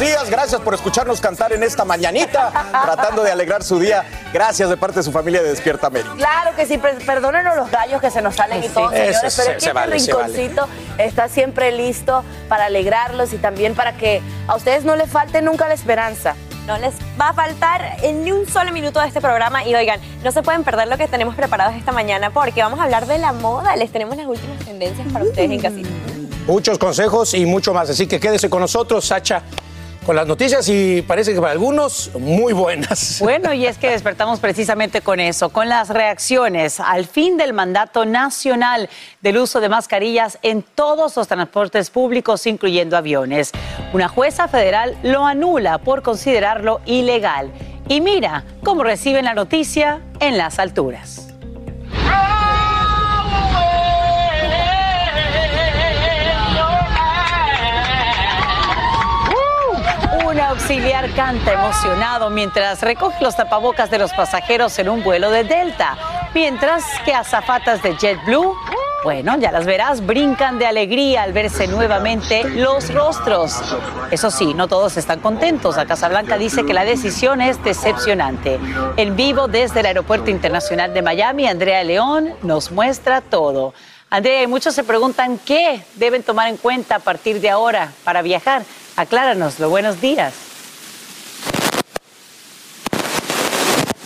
días. Gracias por escucharnos cantar en esta mañanita, tratando de alegrar su día. Gracias de parte de su familia de Despierta América. Claro que sí, per- perdónenos los gallos que se nos salen y todo, señores, Eso pero se- es se que vale, este se vale. rinconcito está siempre listo para alegrarlos y también para que a ustedes no les falte nunca la esperanza. No les va a faltar en ni un solo minuto de este programa y oigan, no se pueden perder lo que tenemos preparados esta mañana porque vamos a hablar de la moda. Les tenemos las últimas tendencias para ustedes en casita. Muchos consejos y mucho más. Así que quédese con nosotros, Sacha, con las noticias y parece que para algunos muy buenas. Bueno, y es que despertamos precisamente con eso, con las reacciones al fin del mandato nacional del uso de mascarillas en todos los transportes públicos, incluyendo aviones. Una jueza federal lo anula por considerarlo ilegal. Y mira cómo reciben la noticia en las alturas. Auxiliar canta emocionado mientras recoge los tapabocas de los pasajeros en un vuelo de Delta, mientras que azafatas de JetBlue, bueno, ya las verás, brincan de alegría al verse nuevamente los rostros. Eso sí, no todos están contentos. La Casa Blanca dice que la decisión es decepcionante. En vivo desde el Aeropuerto Internacional de Miami, Andrea León nos muestra todo. Andrea, y muchos se preguntan qué deben tomar en cuenta a partir de ahora para viajar. Acláranoslo. Buenos días.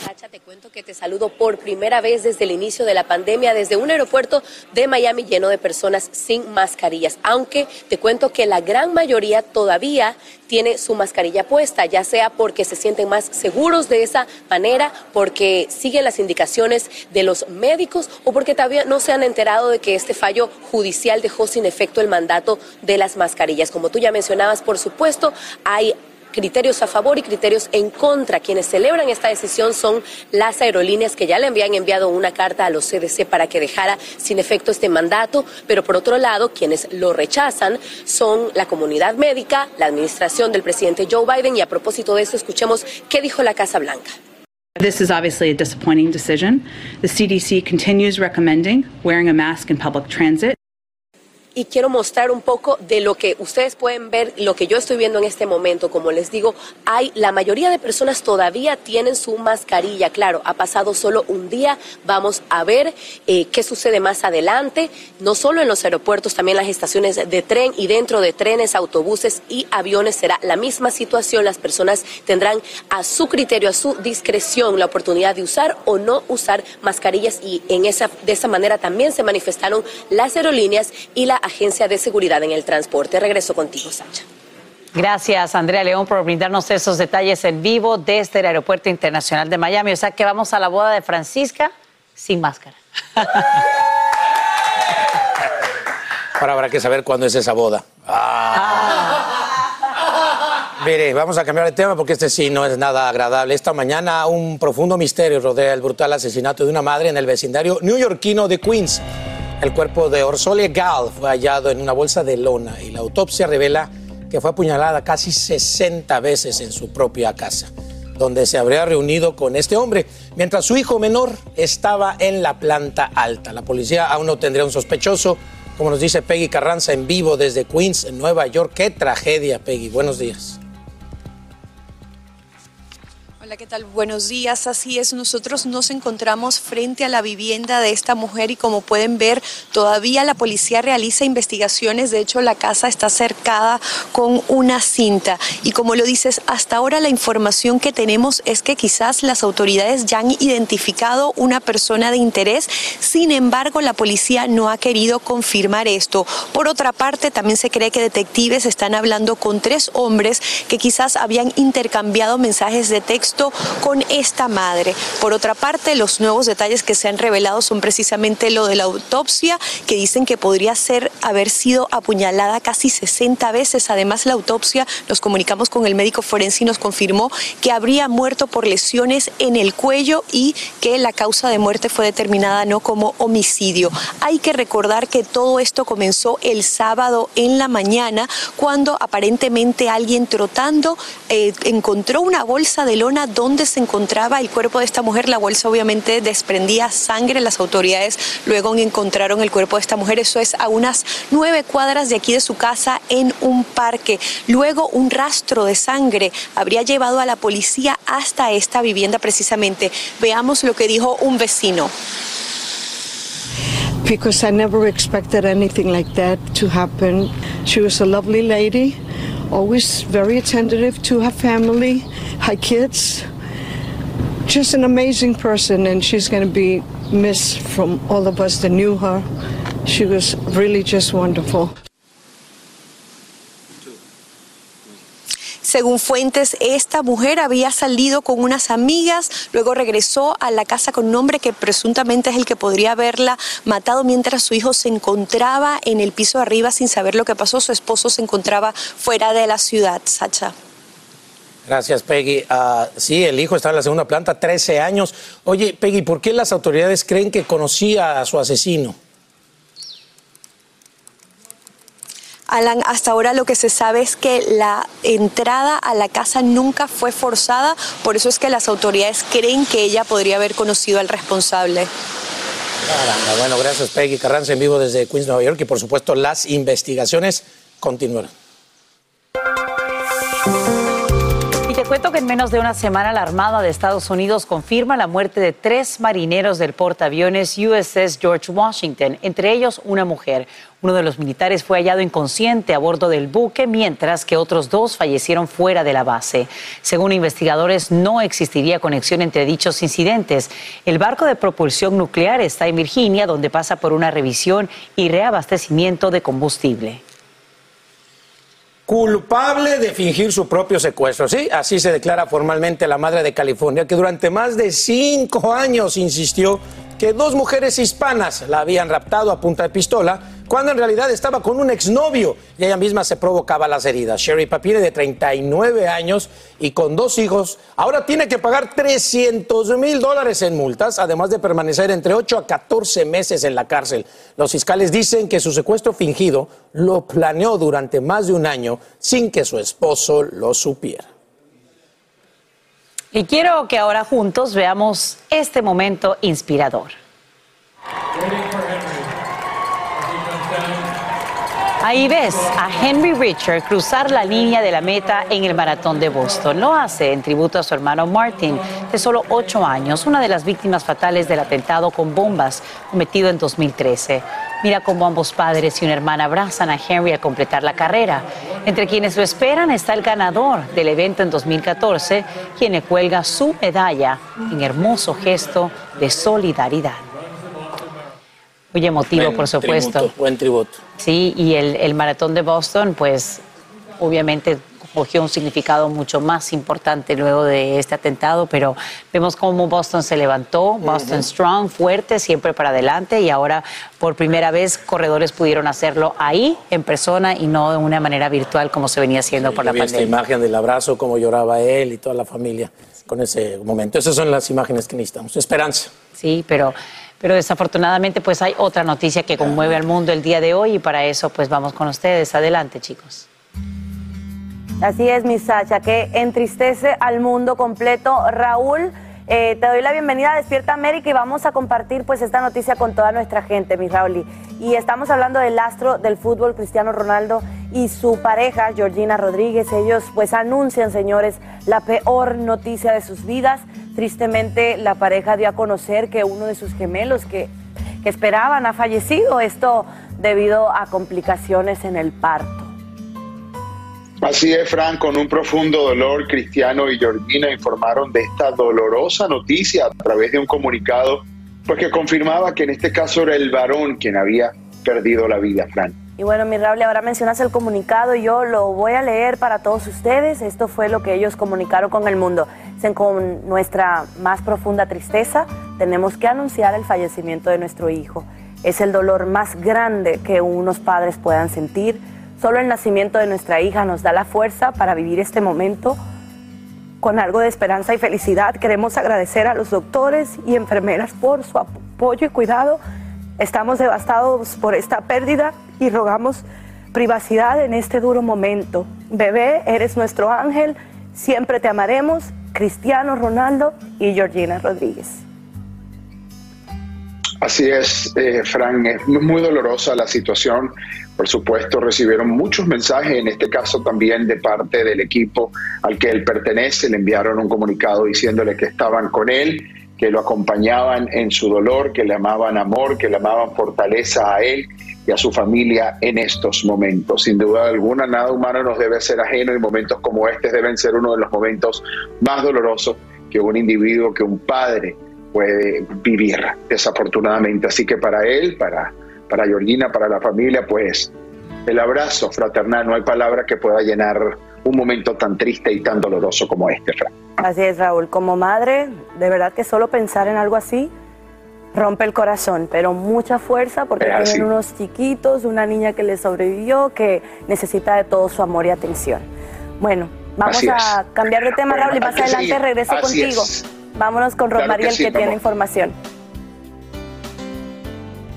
Sacha, te cuento que te saludo por primera vez desde el inicio de la pandemia, desde un aeropuerto de Miami lleno de personas sin mascarillas, aunque te cuento que la gran mayoría todavía tiene su mascarilla puesta, ya sea porque se sienten más seguros de esa manera, porque siguen las indicaciones de los médicos o porque todavía no se han enterado de que este fallo judicial dejó sin efecto el mandato de las mascarillas. Como tú ya mencionabas, por supuesto, hay criterios a favor y criterios en contra. Quienes celebran esta decisión son las aerolíneas que ya le habían enviado una carta a los CDC para que dejara sin efecto este mandato, pero por otro lado, quienes lo rechazan son la comunidad médica, la administración del presidente Joe Biden y a propósito de eso escuchemos qué dijo la Casa Blanca. This is obviously a disappointing decision. The CDC continues recommending wearing a mask in public transit. Y quiero mostrar un poco de lo que ustedes pueden ver, lo que yo estoy viendo en este momento. Como les digo, hay la mayoría de personas todavía tienen su mascarilla. Claro, ha pasado solo un día. Vamos a ver eh, qué sucede más adelante. No solo en los aeropuertos, también las estaciones de tren y dentro de trenes, autobuses y aviones será la misma situación. Las personas tendrán a su criterio, a su discreción, la oportunidad de usar o no usar mascarillas y en esa de esa manera también se manifestaron las aerolíneas y la Agencia de Seguridad en el Transporte. Regreso contigo, Sacha. Gracias, Andrea León, por brindarnos esos detalles en vivo desde el Aeropuerto Internacional de Miami. O sea que vamos a la boda de Francisca sin máscara. Ahora habrá que saber cuándo es esa boda. Mire, vamos a cambiar de tema porque este sí no es nada agradable. Esta mañana un profundo misterio rodea el brutal asesinato de una madre en el vecindario neoyorquino de Queens. El cuerpo de Orsolia Gall fue hallado en una bolsa de lona y la autopsia revela que fue apuñalada casi 60 veces en su propia casa. donde se habría reunido con este hombre, mientras su hijo menor estaba en la planta alta. La policía aún no tendría un sospechoso, como nos dice Peggy Carranza en vivo desde Queens, en Nueva York. Qué tragedia, Peggy. Buenos días. Hola, ¿qué tal? Buenos días. Así es, nosotros nos encontramos frente a la vivienda de esta mujer y como pueden ver, todavía la policía realiza investigaciones. De hecho, la casa está cercada con una cinta. Y como lo dices, hasta ahora la información que tenemos es que quizás las autoridades ya han identificado una persona de interés. Sin embargo, la policía no ha querido confirmar esto. Por otra parte, también se cree que detectives están hablando con tres hombres que quizás habían intercambiado mensajes de texto con esta madre. Por otra parte, los nuevos detalles que se han revelado son precisamente lo de la autopsia, que dicen que podría ser haber sido apuñalada casi 60 veces. Además, la autopsia, nos comunicamos con el médico forense y nos confirmó que habría muerto por lesiones en el cuello y que la causa de muerte fue determinada no como homicidio. Hay que recordar que todo esto comenzó el sábado en la mañana cuando aparentemente alguien trotando eh, encontró una bolsa de lona donde se encontraba el cuerpo de esta mujer. La bolsa obviamente desprendía sangre. Las autoridades luego encontraron el cuerpo de esta mujer. Eso es a unas nueve cuadras de aquí de su casa en un parque. Luego un rastro de sangre habría llevado a la policía hasta esta vivienda precisamente. Veamos lo que dijo un vecino. because I never expected anything like that to happen. She was a lovely lady, always very attentive to her family, her kids. Just an amazing person, and she's going to be missed from all of us that knew her. She was really just wonderful. Según fuentes, esta mujer había salido con unas amigas, luego regresó a la casa con un hombre que presuntamente es el que podría haberla matado mientras su hijo se encontraba en el piso de arriba sin saber lo que pasó. Su esposo se encontraba fuera de la ciudad, Sacha. Gracias, Peggy. Ah, sí, el hijo está en la segunda planta, 13 años. Oye, Peggy, ¿por qué las autoridades creen que conocía a su asesino? Alan, hasta ahora lo que se sabe es que la entrada a la casa nunca fue forzada, por eso es que las autoridades creen que ella podría haber conocido al responsable. Caramba, bueno, gracias Peggy Carranza en vivo desde Queens, Nueva York y por supuesto las investigaciones continúan. Cuento que en menos de una semana la Armada de Estados Unidos confirma la muerte de tres marineros del portaaviones USS George Washington, entre ellos una mujer. Uno de los militares fue hallado inconsciente a bordo del buque, mientras que otros dos fallecieron fuera de la base. Según investigadores, no existiría conexión entre dichos incidentes. El barco de propulsión nuclear está en Virginia, donde pasa por una revisión y reabastecimiento de combustible culpable de fingir su propio secuestro. Sí, así se declara formalmente la madre de California, que durante más de cinco años insistió que dos mujeres hispanas la habían raptado a punta de pistola, cuando en realidad estaba con un exnovio y ella misma se provocaba las heridas. Sherry Papire, de 39 años y con dos hijos, ahora tiene que pagar 300 mil dólares en multas, además de permanecer entre 8 a 14 meses en la cárcel. Los fiscales dicen que su secuestro fingido lo planeó durante más de un año sin que su esposo lo supiera. Y quiero que ahora juntos veamos este momento inspirador. Ahí ves a Henry Richard cruzar la línea de la meta en el maratón de Boston. Lo hace en tributo a su hermano Martin, de solo ocho años, una de las víctimas fatales del atentado con bombas cometido en 2013. Mira cómo ambos padres y una hermana abrazan a Henry al completar la carrera. Entre quienes lo esperan está el ganador del evento en 2014, quien le cuelga su medalla en hermoso gesto de solidaridad. Muy emotivo, Buen por supuesto. tributo, buen tributo. Sí, y el, el maratón de Boston, pues obviamente cogió un significado mucho más importante luego de este atentado, pero vemos cómo Boston se levantó, Boston Strong, fuerte, siempre para adelante, y ahora por primera vez corredores pudieron hacerlo ahí, en persona, y no de una manera virtual como se venía haciendo por la vi esta pandemia. imagen del abrazo, cómo lloraba él y toda la familia con ese momento. Esas son las imágenes que necesitamos. Esperanza. Sí, pero, pero desafortunadamente pues hay otra noticia que conmueve al mundo el día de hoy y para eso pues vamos con ustedes. Adelante, chicos. Así es, mi Sacha, que entristece al mundo completo. Raúl, eh, te doy la bienvenida a Despierta América y vamos a compartir pues esta noticia con toda nuestra gente, mi Raúl. Y estamos hablando del astro del fútbol, Cristiano Ronaldo, y su pareja, Georgina Rodríguez. Ellos pues anuncian, señores, la peor noticia de sus vidas. Tristemente, la pareja dio a conocer que uno de sus gemelos que, esperaban ha fallecido. Esto debido a complicaciones en el parto. Así es, Fran, con un profundo dolor, Cristiano y Georgina informaron de esta dolorosa noticia a través de un comunicado, pues que confirmaba que en este caso era el varón quien había perdido la vida, Fran. Y bueno, mi Raúl, ahora mencionas el comunicado y yo lo voy a leer para todos ustedes. Esto fue lo que ellos comunicaron con el mundo. Con nuestra más profunda tristeza, tenemos que anunciar el fallecimiento de nuestro hijo. Es el dolor más grande que unos padres puedan sentir Solo el nacimiento de nuestra hija nos da la fuerza para vivir este momento con algo de esperanza y felicidad. Queremos agradecer a los doctores y enfermeras por su apoyo y cuidado. Estamos devastados por esta pérdida y rogamos privacidad en este duro momento. Bebé, eres nuestro ángel, siempre te amaremos. Cristiano Ronaldo y Georgina Rodríguez. Así es, eh, Fran, es muy dolorosa la situación. Por supuesto, recibieron muchos mensajes, en este caso también de parte del equipo al que él pertenece. Le enviaron un comunicado diciéndole que estaban con él, que lo acompañaban en su dolor, que le amaban amor, que le amaban fortaleza a él y a su familia en estos momentos. Sin duda alguna, nada humano nos debe ser ajeno y momentos como este deben ser uno de los momentos más dolorosos que un individuo, que un padre puede vivir, desafortunadamente. Así que para él, para, para Georgina, para la familia, pues el abrazo fraternal, no hay palabra que pueda llenar un momento tan triste y tan doloroso como este, Fran. Así es, Raúl. Como madre, de verdad que solo pensar en algo así rompe el corazón, pero mucha fuerza porque tienen unos chiquitos, una niña que le sobrevivió, que necesita de todo su amor y atención. Bueno, vamos a cambiar de tema, Raúl, y más adelante regreso contigo. Vámonos con Rosmariel que, tiene información.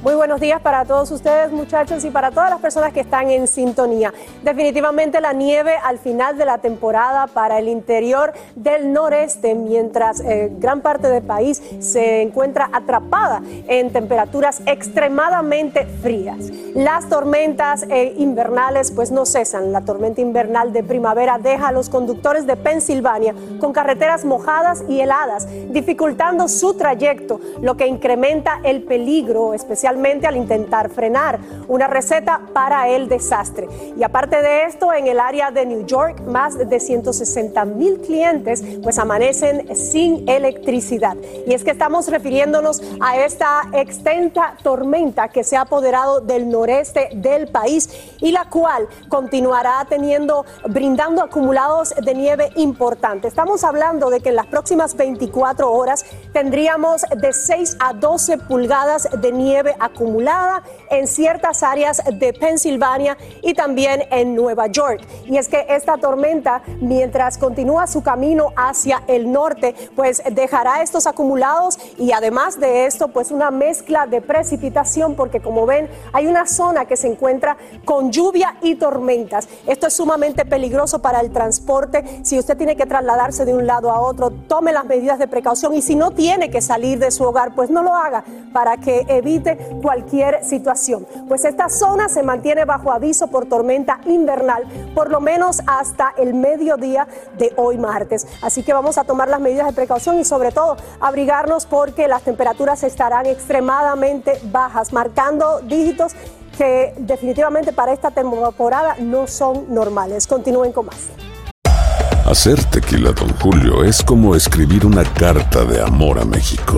Muy buenos días para todos ustedes, muchachos, y para todas las personas que están en sintonía. Definitivamente la nieve al final de la temporada para el interior del noreste, mientras eh, gran parte del país se encuentra atrapada en temperaturas extremadamente frías. Las tormentas eh, invernales pues no cesan. La tormenta invernal de primavera deja a los conductores de Pensilvania con carreteras mojadas y heladas, dificultando su trayecto, lo que incrementa el peligro, especialmente al intentar frenar. Una receta para el desastre. Y aparte de esto, en el área de New York, más de 160 mil clientes pues amanecen sin electricidad. Y es que estamos refiriéndonos a esta extensa tormenta que se ha apoderado del noreste del país y la cual continuará teniendo, brindando acumulados de nieve importantes. Estamos hablando de que en las próximas 24 horas tendríamos de 6 a 12 pulgadas de nieve acumulada en ciertas áreas de Pensilvania y también en Nueva York. Y es que esta tormenta, mientras continúa su camino hacia el norte, pues dejará estos acumulados y además de esto, pues una mezcla de precipitación, porque como ven, hay una zona que se encuentra con lluvia y tormentas. Esto es sumamente peligroso para el transporte. Si usted tiene que trasladarse de un lado a otro, tome las medidas de precaución y si no tiene que salir de su hogar, pues no lo haga para que evite cualquier situación. Pues esta zona se mantiene bajo aviso por tormenta invernal, por lo menos hasta el mediodía de hoy martes. Así que vamos a tomar las medidas de precaución y sobre todo abrigarnos porque las temperaturas estarán extremadamente bajas, marcando dígitos que definitivamente para esta temporada no son normales. Continúen con más. Hacer tequila, don Julio, es como escribir una carta de amor a México.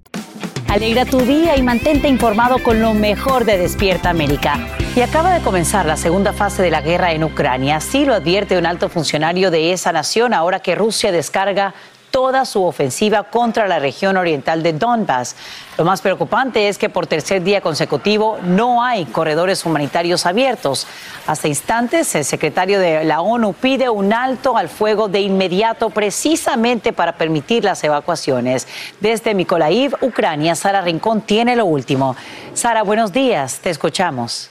Alegra tu día y mantente informado con lo mejor de Despierta América. Y acaba de comenzar la segunda fase de la guerra en Ucrania. Así lo advierte un alto funcionario de esa nación ahora que Rusia descarga toda su ofensiva contra la región oriental de Donbass. Lo más preocupante es que por tercer día consecutivo no hay corredores humanitarios abiertos. Hasta instantes, el secretario de la ONU pide un alto al fuego de inmediato precisamente para permitir las evacuaciones. Desde Mykolaiv, Ucrania, Sara Rincón tiene lo último. Sara, buenos días, te escuchamos.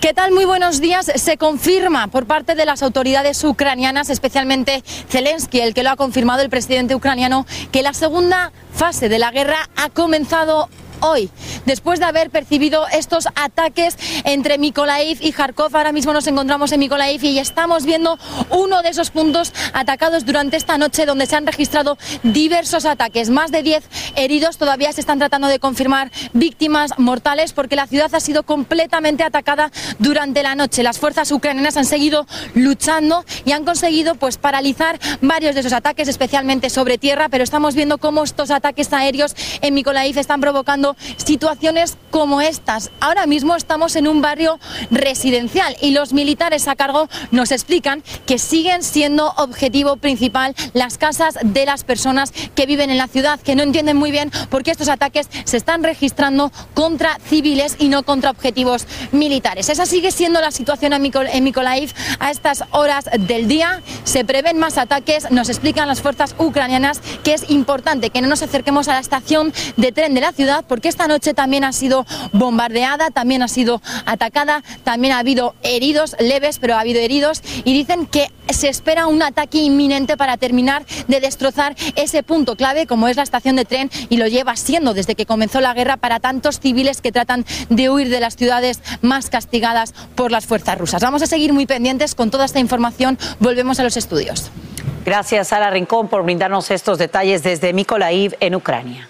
¿Qué tal? Muy buenos días. Se confirma por parte de las autoridades ucranianas, especialmente Zelensky, el que lo ha confirmado el presidente ucraniano, que la segunda fase de la guerra ha comenzado hoy, después de haber percibido estos ataques entre Mykolaiv y Kharkov. Ahora mismo nos encontramos en Mykolaiv y estamos viendo uno de esos puntos atacados durante esta noche donde se han registrado diversos ataques. Más de 10 heridos todavía se están tratando de confirmar víctimas mortales porque la ciudad ha sido completamente atacada durante la noche. Las fuerzas ucranianas han seguido luchando y han conseguido pues paralizar varios de esos ataques, especialmente sobre tierra, pero estamos viendo cómo estos ataques aéreos en Mykolaiv están provocando situaciones como estas. Ahora mismo estamos en un barrio residencial y los militares a cargo nos explican que siguen siendo objetivo principal las casas de las personas que viven en la ciudad, que no entienden muy bien por qué estos ataques se están registrando contra civiles y no contra objetivos militares. Esa sigue siendo la situación en Mykolaiv a estas horas del día. Se prevén más ataques, nos explican las fuerzas ucranianas que es importante que no nos acerquemos a la estación de tren de la ciudad esta noche también ha sido bombardeada, también ha sido atacada, también ha habido heridos leves, pero ha habido heridos y dicen que se espera un ataque inminente para terminar de destrozar ese punto clave como es la estación de tren y lo lleva siendo desde que comenzó la guerra para tantos civiles que tratan de huir de las ciudades más castigadas por las fuerzas rusas. Vamos a seguir muy pendientes con toda esta información. Volvemos a los estudios. Gracias, Sara Rincón, por brindarnos estos detalles desde Mykolaiv, en Ucrania.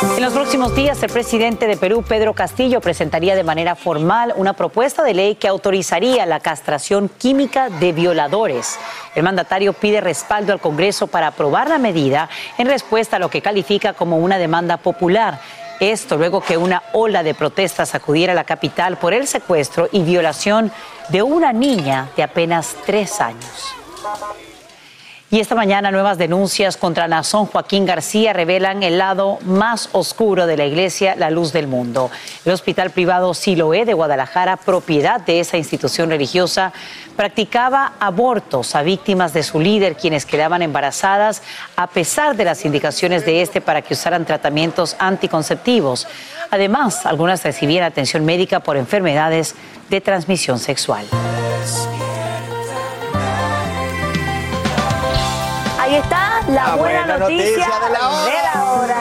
En los próximos días, el presidente de Perú, Pedro Castillo, presentaría de manera formal una propuesta de ley que autorizaría la castración química de violadores. El mandatario pide respaldo al Congreso para aprobar la medida en respuesta a lo que califica como una demanda popular. Esto luego que una ola de protestas acudiera a la capital por el secuestro y violación de una niña de apenas tres años. Y esta mañana nuevas denuncias contra Nazón Joaquín García revelan el lado más oscuro de la iglesia, la luz del mundo. El hospital privado Siloé de Guadalajara, propiedad de esa institución religiosa, practicaba abortos a víctimas de su líder, quienes quedaban embarazadas a pesar de las indicaciones de este para que usaran tratamientos anticonceptivos. Además, algunas recibían atención médica por enfermedades de transmisión sexual. Ahí está la, La buena, buena noticia, noticia de la hora. de la hora.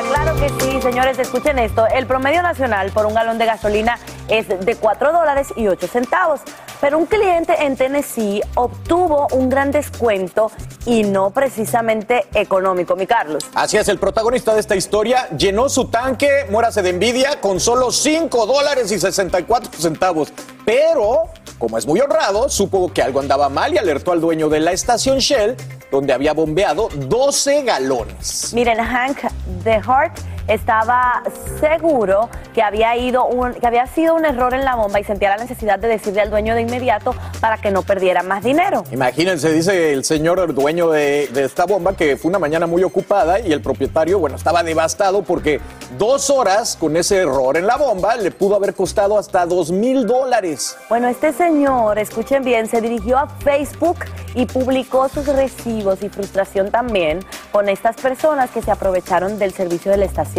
Señores, escuchen esto. El promedio nacional por un galón de gasolina es de 4 dólares y 8 centavos. Pero un cliente en Tennessee obtuvo un gran descuento y no precisamente económico, mi Carlos. Así es, el protagonista de esta historia llenó su tanque, muérase de envidia, con solo 5 dólares y 64 centavos. Pero, como es muy honrado, supo que algo andaba mal y alertó al dueño de la estación Shell, donde había bombeado 12 galones. Miren, Hank The Hart estaba seguro que había, ido un- que había sido un error en la bomba y sentía la necesidad de decirle al dueño de inmediato para que no perdiera más dinero. Imagínense, dice el señor el dueño de, de esta bomba, que fue una mañana muy ocupada y el propietario, bueno, estaba devastado porque dos horas con ese error en la bomba le pudo haber costado hasta dos mil dólares. Bueno, este señor, escuchen bien, se dirigió a Facebook y publicó sus recibos y frustración también con estas personas que se aprovecharon del servicio de la estación.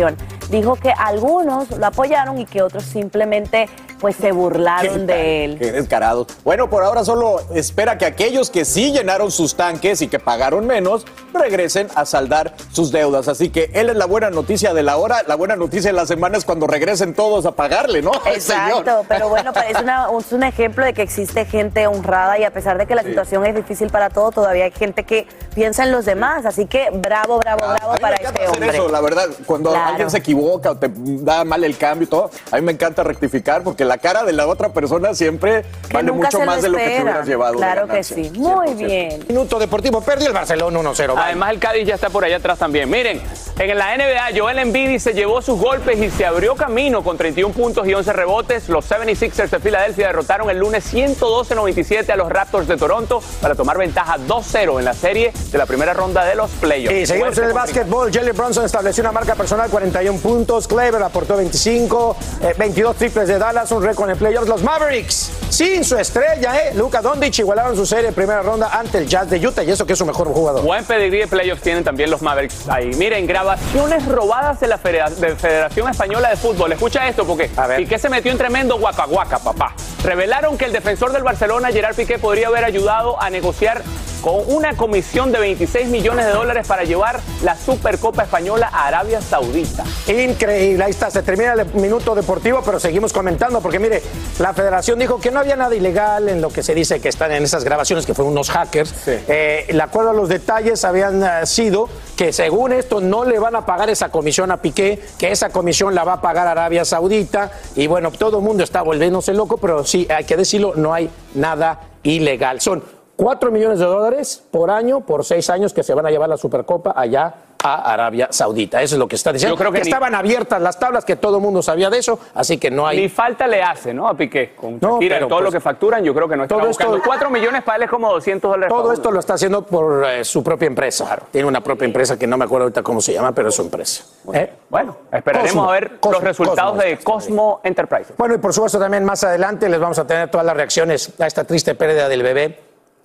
Dijo que algunos lo apoyaron y que otros simplemente pues se burlaron de él. Qué descarados. Bueno, por ahora solo espera que aquellos que sí llenaron sus tanques y que pagaron menos regresen a saldar sus deudas. Así que él es la buena noticia de la hora. La buena noticia de la semana es cuando regresen todos a pagarle, ¿no? Exacto, señor. pero bueno, es, una- es un ejemplo de que existe gente honrada y a pesar de que la Sí. situación es difícil para todos, todavía hay gente que piensa en los demás. Así que bravo, bravo, bravo A mí para me este hacer hombre. eso, la verdad. Cuando Claro. Alguien se equivoca o te da mal el cambio y todo, a mí me encanta rectificar porque la cara de la otra persona siempre Que vale mucho más de lo que te hubieras llevado. Claro que sí. Muy bien. Minuto deportivo, perdió el Barcelona 1-0. bye. Además, el Cádiz ya está por allá atrás también. Miren, en la NBA, Joel Embiid se llevó sus golpes y se abrió camino con 31 puntos y 11 rebotes. Los 76ers de Filadelfia derrotaron el lunes 112-97 a los Raptors de Toronto para tomar ventaja 2-0 en la serie de la primera ronda de los playoffs. Y seguimos Fuerte en el básquetbol. Jalen Bronson estableció una marca personal, 41 puntos. Clever aportó 25, eh, 22 triples de Dallas, un récord en playoffs. Los Mavericks, sin su estrella, ¿eh? Luca Doncic igualaron su serie en primera ronda ante el Jazz de Utah y eso que es su mejor jugador. Buen pedigrí de playoffs tienen también los Mavericks ahí. Miren, grabaciones robadas de la Federa- de Federación Española de Fútbol. Escucha esto porque Piqué se metió en tremendo guaca guaca, papá. Revelaron que el defensor del Barcelona, Gerard Piqué, podría haber ayudado a negociar con una comisión de 26 millones de dólares para llevar la Supercopa Española a Arabia Saudita. Increíble, ahí está, se termina el minuto deportivo, pero seguimos comentando, porque mire, la federación dijo que no había nada ilegal en lo que se dice que están en esas grabaciones, que fueron unos hackers. Eh, el acuerdo a los detalles habían eh, sido que según esto no le van a pagar esa comisión a Piqué, que esa comisión la va a pagar Arabia Saudita, y bueno, todo el mundo está volviéndose loco, pero sí, hay que decirlo, no hay nada ilegal. Son 4 millones de dólares por año, por seis años, que se van a llevar la Supercopa allá a Arabia Saudita. Eso es lo que está diciendo. Yo creo que ni- estaban abiertas las tablas, que todo el mundo sabía de eso, así que no hay. Ni falta le hace, ¿no? A Piqué. Con No, Shakira, pero todo pues- lo que facturan, yo creo que no está Todo esto- buscando. 4 millones para él es como 200 dólares. Todo esto lo está haciendo por eh, su propia empresa. Tiene una propia empresa que no me acuerdo ahorita cómo se llama, pero es su empresa. ¿Eh? Bueno, esperaremos Cosmo, a ver Cosmo, los resultados Cosmo. de Cosmo Enterprises. Bueno, y por supuesto también más adelante les vamos a tener todas las reacciones a esta triste pérdida del bebé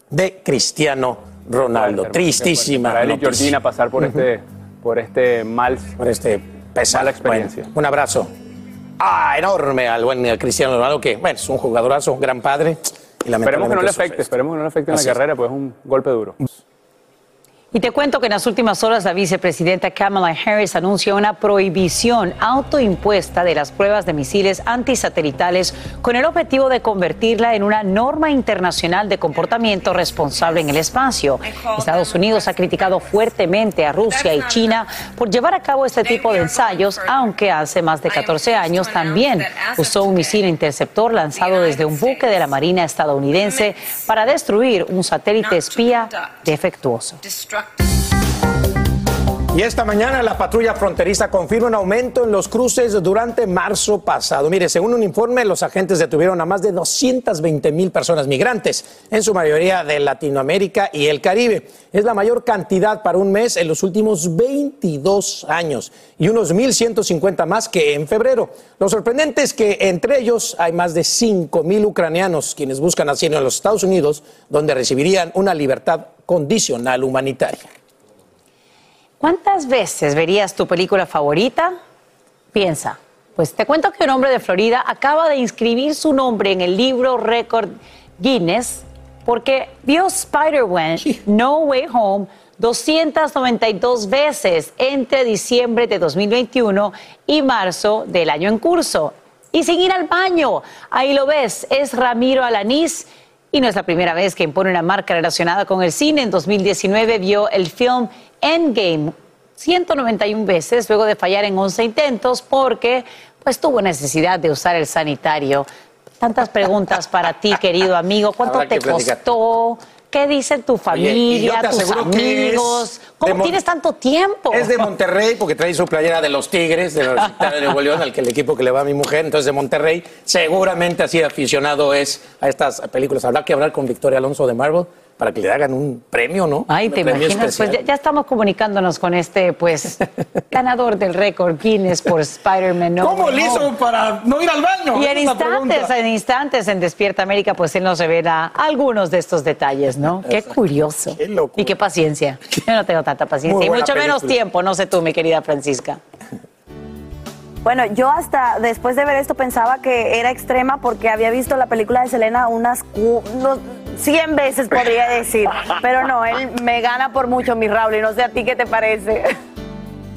de Cristiano Ronaldo. Tristísima. Para él y. Georgina pasar por este, por este mal, por este pesada experiencia. Bueno, un abrazo ah, enorme al buen eh, Cristiano Ronaldo, que bueno, es un jugadorazo, un gran padre. Y Esperemos que no le afecte, esperemos que no le afecte en la Así es. carrera, pues es un golpe duro. Y te cuento que en las últimas horas la vicepresidenta Kamala Harris anunció una prohibición autoimpuesta de las pruebas de misiles antisatelitales con el objetivo de convertirla en una norma internacional de comportamiento responsable en el espacio. Estados Unidos ha criticado fuertemente a Rusia y China por llevar a cabo este tipo de ensayos, aunque hace más de 14 años también usó un misil interceptor lanzado desde un buque de la Marina estadounidense para destruir un satélite espía defectuoso. rock. Y esta mañana la patrulla fronteriza confirma un aumento en los cruces durante marzo pasado. Mire, según un informe, los agentes detuvieron a más de 220 mil personas migrantes, en su mayoría de Latinoamérica y el Caribe. Es la mayor cantidad para un mes en los últimos 22 años y unos 1.150 más que en febrero. Lo sorprendente es que entre ellos hay más de 5 mil ucranianos quienes buscan asilo en los Estados Unidos, donde recibirían una libertad condicional humanitaria. ¿Cuántas veces verías tu película favorita? Piensa. Pues te cuento que un hombre de Florida acaba de inscribir su nombre en el libro récord Guinness porque vio Spider-Man No Way Home 292 veces entre diciembre de 2021 y marzo del año en curso. Y sin ir al baño, ahí lo ves, es Ramiro Alanís. Y no es la primera vez que impone una marca relacionada con el cine. En 2019 vio el film Endgame 191 veces luego de fallar en 11 intentos porque pues tuvo necesidad de usar el sanitario. Tantas preguntas para ti, querido amigo. ¿Cuánto Habrá te costó? ¿Qué dice tu familia, tus amigos? ¿Cómo tienes tanto tiempo? Es de Monterrey, porque trae su playera de los Tigres, de la Universidad de Nuevo León, al que el equipo que le va a mi mujer, entonces de Monterrey. Seguramente así aficionado es a estas películas. Habrá que hablar con Victoria Alonso de Marvel para que le hagan un premio, ¿no? Ay, Un te premio imaginas, pues ya, ya estamos comunicándonos con este, pues, ganador del récord Guinness por Spider-Man. No ¿Cómo le hizo para no ir al baño? Y en instantes, en instantes, en Despierta América, pues él nos revela algunos de estos detalles, ¿no? Qué curioso. Y qué paciencia. Yo no tengo tanta paciencia. Muy Y mucho menos tiempo, no sé tú, mi querida Francisca. Bueno, yo hasta después de ver esto pensaba que era extrema porque había visto la película de Selena unas no, 100 veces, podría decir. Pero no, él me gana por mucho, mi Raúl, y no sé a ti qué te parece.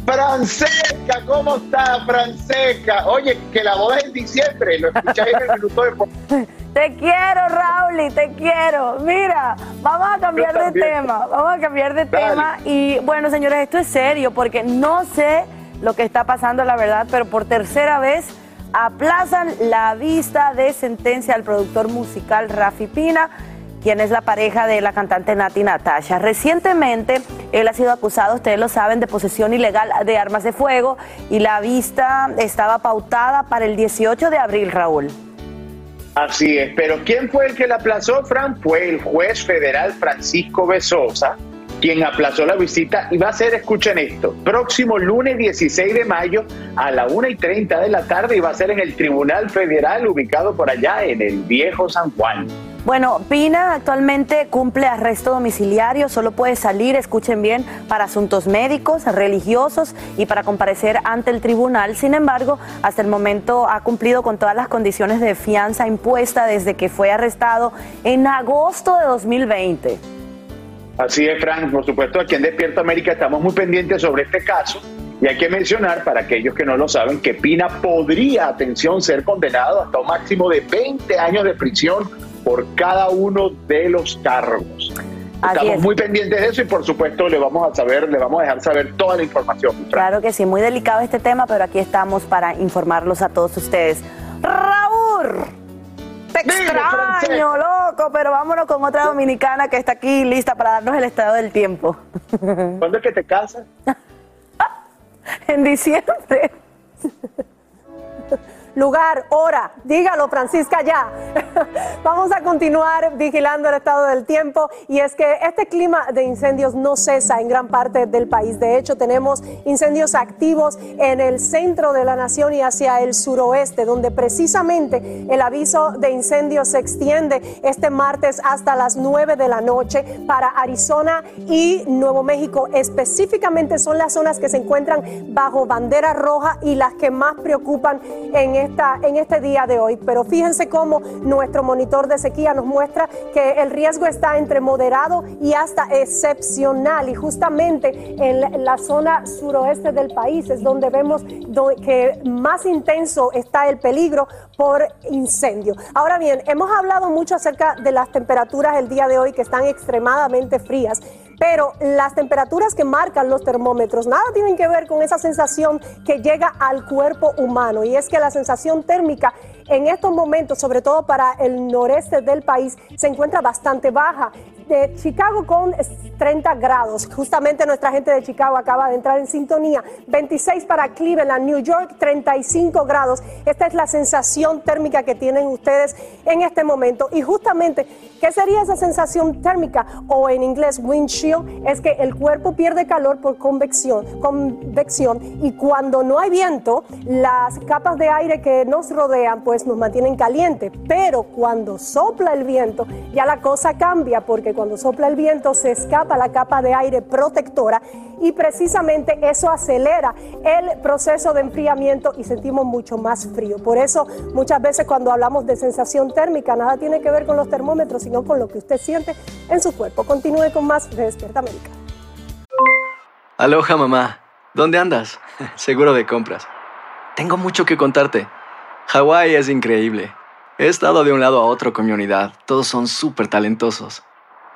Francesca, ¿cómo está Francesca? Oye, que la boda es en diciembre, lo escucháis en el minuto de... Te quiero, Raúl, te quiero. Mira, vamos a cambiar de tema, vamos a cambiar de Dale. tema. Y bueno, señores, esto es serio porque no sé lo que está pasando, la verdad, pero por tercera vez aplazan la vista de sentencia al productor musical Rafi Pina quien es la pareja de la cantante Nati Natasha. Recientemente, él ha sido acusado, ustedes lo saben, de posesión ilegal de armas de fuego y la vista estaba pautada para el 18 de abril, Raúl. Así es, pero ¿quién fue el que la aplazó, Fran? Fue el juez federal Francisco Besosa, quien aplazó la visita y va a ser, escuchen esto, próximo lunes 16 de mayo a la 1 y 30 de la tarde y va a ser en el Tribunal Federal ubicado por allá en el Viejo San Juan. Bueno, Pina actualmente cumple arresto domiciliario, solo puede salir, escuchen bien, para asuntos médicos, religiosos y para comparecer ante el tribunal. Sin embargo, hasta el momento ha cumplido con todas las condiciones de fianza impuesta desde que fue arrestado en agosto de 2020. Así es, Frank. Por supuesto, aquí en Despierta América estamos muy pendientes sobre este caso. Y hay que mencionar, para aquellos que no lo saben, que Pina podría, atención, ser condenado hasta un máximo de 20 años de prisión por cada uno de los cargos. Así Estamos es. muy pendientes de eso y por supuesto le vamos a saber, le vamos a dejar saber toda la información. Claro que sí, muy delicado este tema, pero aquí estamos para informarlos a todos ustedes. Raúl, te extraño, loco, pero vámonos con otra dominicana que está aquí lista para darnos el estado del tiempo. ¿Cuándo es que te casas? en diciembre. Lugar, hora, dígalo Francisca ya. Vamos a continuar vigilando el estado del tiempo y es que este clima de incendios no cesa en gran parte del país. De hecho, tenemos incendios activos en el centro de la nación y hacia el suroeste, donde precisamente el aviso de incendios se extiende este martes hasta las 9 de la noche para Arizona y Nuevo México. Específicamente son las zonas que se encuentran bajo bandera roja y las que más preocupan en, esta, en este día de hoy. Pero fíjense cómo nuestro monitor de sequía nos muestra que el riesgo está entre moderado y hasta excepcional. Y justamente en la zona suroeste del país es donde vemos que más intenso está el peligro por incendio. Ahora bien, hemos hablado mucho acerca de las temperaturas el día de hoy que están extremadamente frías. Pero las temperaturas que marcan los termómetros nada tienen que ver con esa sensación que llega al cuerpo humano. Y es que la sensación térmica en estos momentos, sobre todo para el noreste del país, se encuentra bastante baja. De Chicago con 30 grados. Justamente nuestra gente de Chicago acaba de entrar en sintonía. 26 para Cleveland, New York, 35 grados. Esta es la sensación térmica que tienen ustedes en este momento. Y justamente, ¿qué sería esa sensación térmica? O en inglés, wind chill, es que el cuerpo pierde calor por convección, convección. Y cuando no hay viento, las capas de aire que nos rodean, pues nos mantienen calientes. Pero cuando sopla el viento, ya la cosa cambia, porque cuando sopla el viento se escapa la capa de aire protectora y precisamente eso acelera el proceso de enfriamiento y sentimos mucho más frío. Por eso muchas veces cuando hablamos de sensación térmica, nada tiene que ver con los termómetros, sino con lo que usted siente en su cuerpo. Continúe con más de Despierta América. Aloha mamá, ¿dónde andas? Seguro de compras. Tengo mucho que contarte. Hawái es increíble. He estado de un lado a otro con mi unidad. Todos son súper talentosos.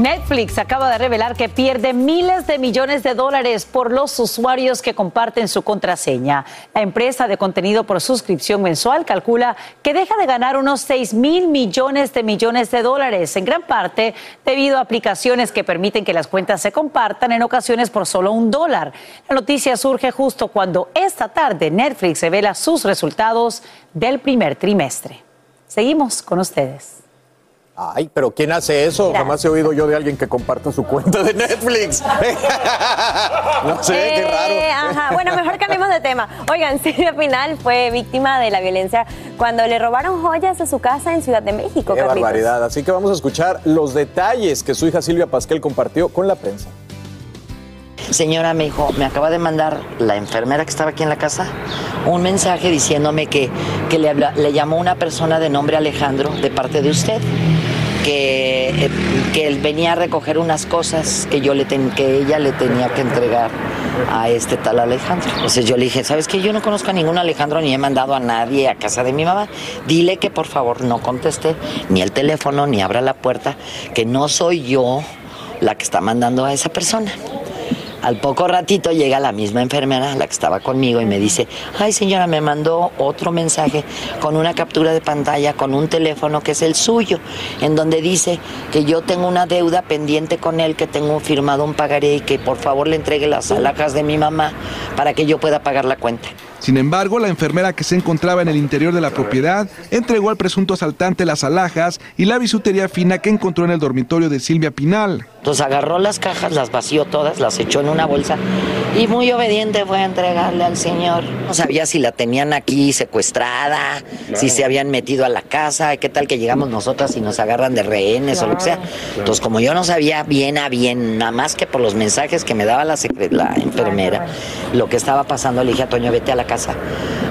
Netflix acaba de revelar que pierde miles de millones de dólares por los usuarios que comparten su contraseña. La empresa de contenido por suscripción mensual calcula que deja de ganar unos 6 mil millones de millones de dólares, en gran parte debido a aplicaciones que permiten que las cuentas se compartan en ocasiones por solo un dólar. La noticia surge justo cuando esta tarde Netflix revela sus resultados del primer trimestre. Seguimos con ustedes. Ay, pero ¿quién hace eso? Jamás he oído yo de alguien que comparta su cuenta de Netflix. no sé, qué Eh, raro. ajá. Bueno, mejor cambiemos de tema. Oigan, Silvia Pinal fue víctima de la violencia cuando le robaron joyas de su casa en Ciudad de México. Qué Carlitos. barbaridad. Así que vamos a escuchar los detalles que su hija Silvia Pasquel compartió con la prensa. Señora, me dijo, me acaba de mandar la enfermera que estaba aquí en la casa un mensaje diciéndome que, que le, habla- le llamó una persona de nombre Alejandro de parte de usted, que, eh, que él venía a recoger unas cosas que, yo le ten- que ella le tenía que entregar a este tal Alejandro. Entonces yo le dije, ¿sabes qué? Yo no conozco a ningún Alejandro ni he mandado a nadie a casa de mi mamá. Dile que por favor no conteste ni el teléfono ni abra la puerta, que no soy yo la que está mandando a esa persona. Al poco ratito llega la misma enfermera, la que estaba conmigo, y me dice, ay señora, me mandó otro mensaje con una captura de pantalla, con un teléfono que es el suyo, en donde dice que yo tengo una deuda pendiente con él, que tengo firmado un pagaré y que por favor le entregue las alhajas de mi mamá para que yo pueda pagar la cuenta. Sin embargo, la enfermera que se encontraba en el interior de la propiedad entregó al presunto asaltante las alhajas y la bisutería fina que encontró en el dormitorio de Silvia Pinal. Entonces agarró las cajas, las vació todas, las echó en una bolsa y muy obediente fue a entregarle al señor. No sabía si la tenían aquí secuestrada, si se habían metido a la casa, qué tal que llegamos nosotras y nos agarran de rehenes o lo que sea. Entonces como yo no sabía bien a bien, nada más que por los mensajes que me daba la, la enfermera, lo que estaba pasando, le dije a Toño, vete a la casa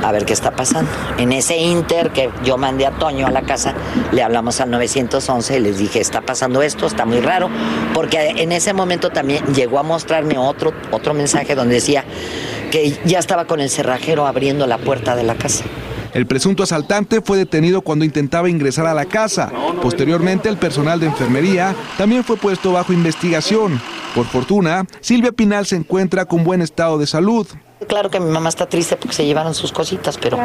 a ver qué está pasando. En ese inter que yo mandé a Toño a la casa, le hablamos al 911 y les dije, está pasando esto, está muy raro, porque en ese momento también llegó a mostrarme otro, otro mensaje donde decía que ya estaba con el cerrajero abriendo la puerta de la casa. El presunto asaltante fue detenido cuando intentaba ingresar a la casa. Posteriormente, el personal de enfermería también fue puesto bajo investigación. Por fortuna, Silvia Pinal se encuentra con buen estado de salud. Claro que mi mamá está triste porque se llevaron sus cositas, pero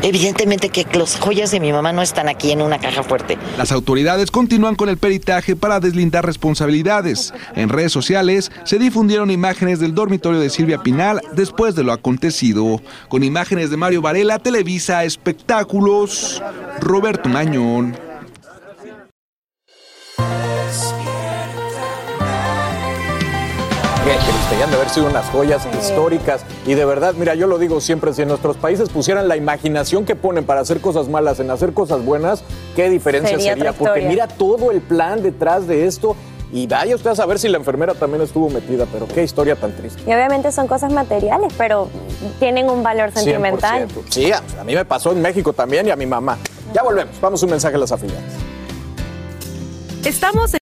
evidentemente que las joyas de mi mamá no están aquí en una caja fuerte. Las autoridades continúan con el peritaje para deslindar responsabilidades. En redes sociales se difundieron imágenes del dormitorio de Silvia Pinal después de lo acontecido. Con imágenes de Mario Varela, Televisa Espectáculos, Roberto Mañón. Y han de haber sido unas joyas históricas. Y de verdad, mira, yo lo digo siempre, si en nuestros países pusieran la imaginación que ponen para hacer cosas malas en hacer cosas buenas, qué diferencia Sería Porque mira todo el plan detrás de esto. Y vaya usted a saber si la enfermera también estuvo metida, pero qué historia tan triste. Y obviamente son cosas materiales, pero tienen un valor sentimental. 100%. Sí, a, a mí me pasó en México también y a mi mamá. Ya volvemos, vamos un mensaje a las afiliadas. Estamos en...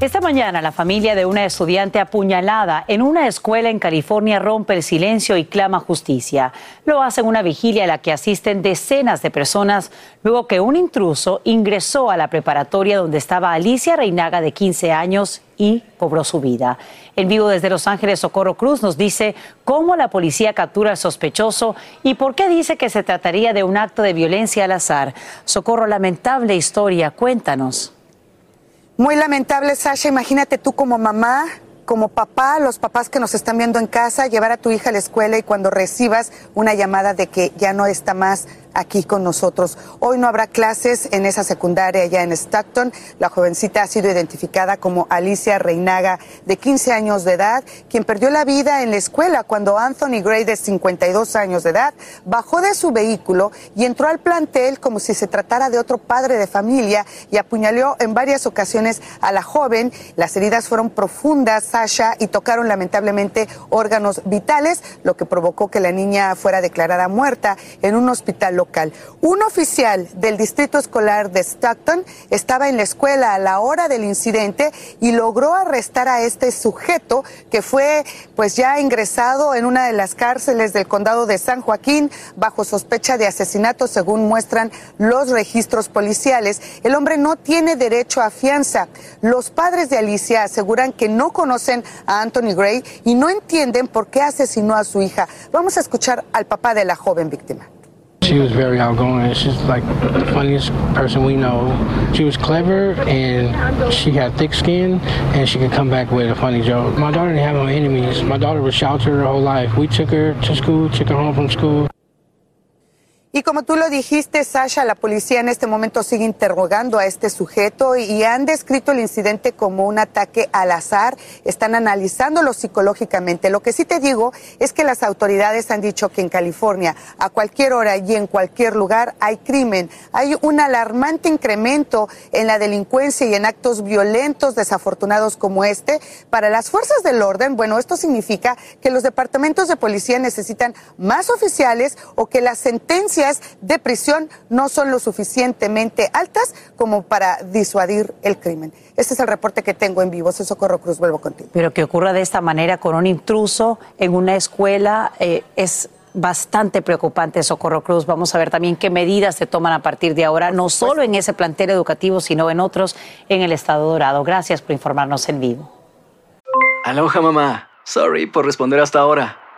Esta mañana la familia de una estudiante apuñalada en una escuela en California rompe el silencio y clama justicia. Lo hace en una vigilia a la que asisten decenas de personas luego que un intruso ingresó a la preparatoria donde estaba Alicia Reinaga de 15 años y cobró su vida. En vivo desde Los Ángeles, Socorro Cruz nos dice cómo la policía captura al sospechoso y por qué dice que se trataría de un acto de violencia al azar. Socorro, lamentable historia, cuéntanos. Muy lamentable, Sasha. Imagínate tú como mamá, como papá, los papás que nos están viendo en casa, llevar a tu hija a la escuela y cuando recibas una llamada de que ya no está más aquí con nosotros. Hoy no habrá clases en esa secundaria allá en Stockton. La jovencita ha sido identificada como Alicia Reinaga, de 15 años de edad, quien perdió la vida en la escuela cuando Anthony Gray, de 52 años de edad, bajó de su vehículo y entró al plantel como si se tratara de otro padre de familia y apuñaló en varias ocasiones a la joven. Las heridas fueron profundas, Sasha, y tocaron lamentablemente órganos vitales, lo que provocó que la niña fuera declarada muerta en un hospital local. Un oficial del distrito escolar de Stockton estaba en la escuela a la hora del incidente y logró arrestar a este sujeto que fue pues ya ingresado en una de las cárceles del condado de San Joaquín bajo sospecha de asesinato según muestran los registros policiales. El hombre no tiene derecho a fianza. Los padres de Alicia aseguran que no conocen a Anthony Gray y no entienden por qué asesinó a su hija. Vamos a escuchar al papá de la joven víctima. She was very outgoing. She's like the funniest person we know. She was clever and she had thick skin and she could come back with a funny joke. My daughter didn't have no enemies. My daughter was sheltered her whole life. We took her to school, took her home from school. Y como tú lo dijiste, Sasha, la policía en este momento sigue interrogando a este sujeto y han descrito el incidente como un ataque al azar. Están analizándolo psicológicamente. Lo que sí te digo es que las autoridades han dicho que en California, a cualquier hora y en cualquier lugar, hay crimen. Hay un alarmante incremento en la delincuencia y en actos violentos desafortunados como este. Para las fuerzas del orden, bueno, esto significa que los departamentos de policía necesitan más oficiales o que las sentencias de prisión no son lo suficientemente altas como para disuadir el crimen. Este es el reporte que tengo en vivo. Soy Socorro Cruz, vuelvo contigo. Pero que ocurra de esta manera con un intruso en una escuela eh, es bastante preocupante, Socorro Cruz. Vamos a ver también qué medidas se toman a partir de ahora, no solo en ese plantel educativo, sino en otros en el Estado Dorado. Gracias por informarnos en vivo. Aloha, mamá. Sorry por responder hasta ahora.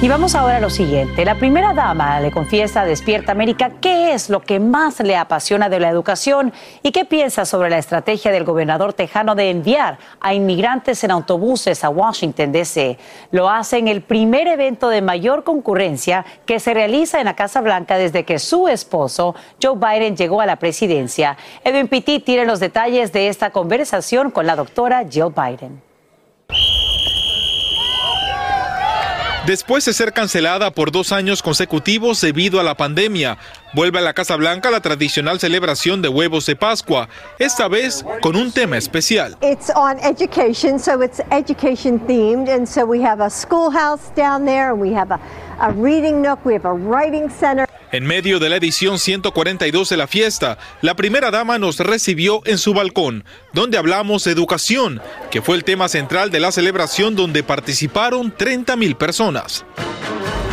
Y vamos ahora a lo siguiente. La primera dama le confiesa a Despierta América qué es lo que más le apasiona de la educación y qué piensa sobre la estrategia del gobernador tejano de enviar a inmigrantes en autobuses a Washington, D.C. Lo hace en el primer evento de mayor concurrencia que se realiza en la Casa Blanca desde que su esposo, Joe Biden, llegó a la presidencia. Edwin Pitti tiene los detalles de esta conversación con la doctora Jill Biden. Después de ser cancelada por dos años consecutivos debido a la pandemia, vuelve a la Casa Blanca la tradicional celebración de huevos de Pascua, esta vez con un tema especial. It's on education, so it's education themed, and so we have a schoolhouse down there, and we have a, a reading nook, we have a writing center. En medio de la edición 142 de la fiesta, la primera dama nos recibió en su balcón, donde hablamos de educación, que fue el tema central de la celebración donde participaron 30 mil personas.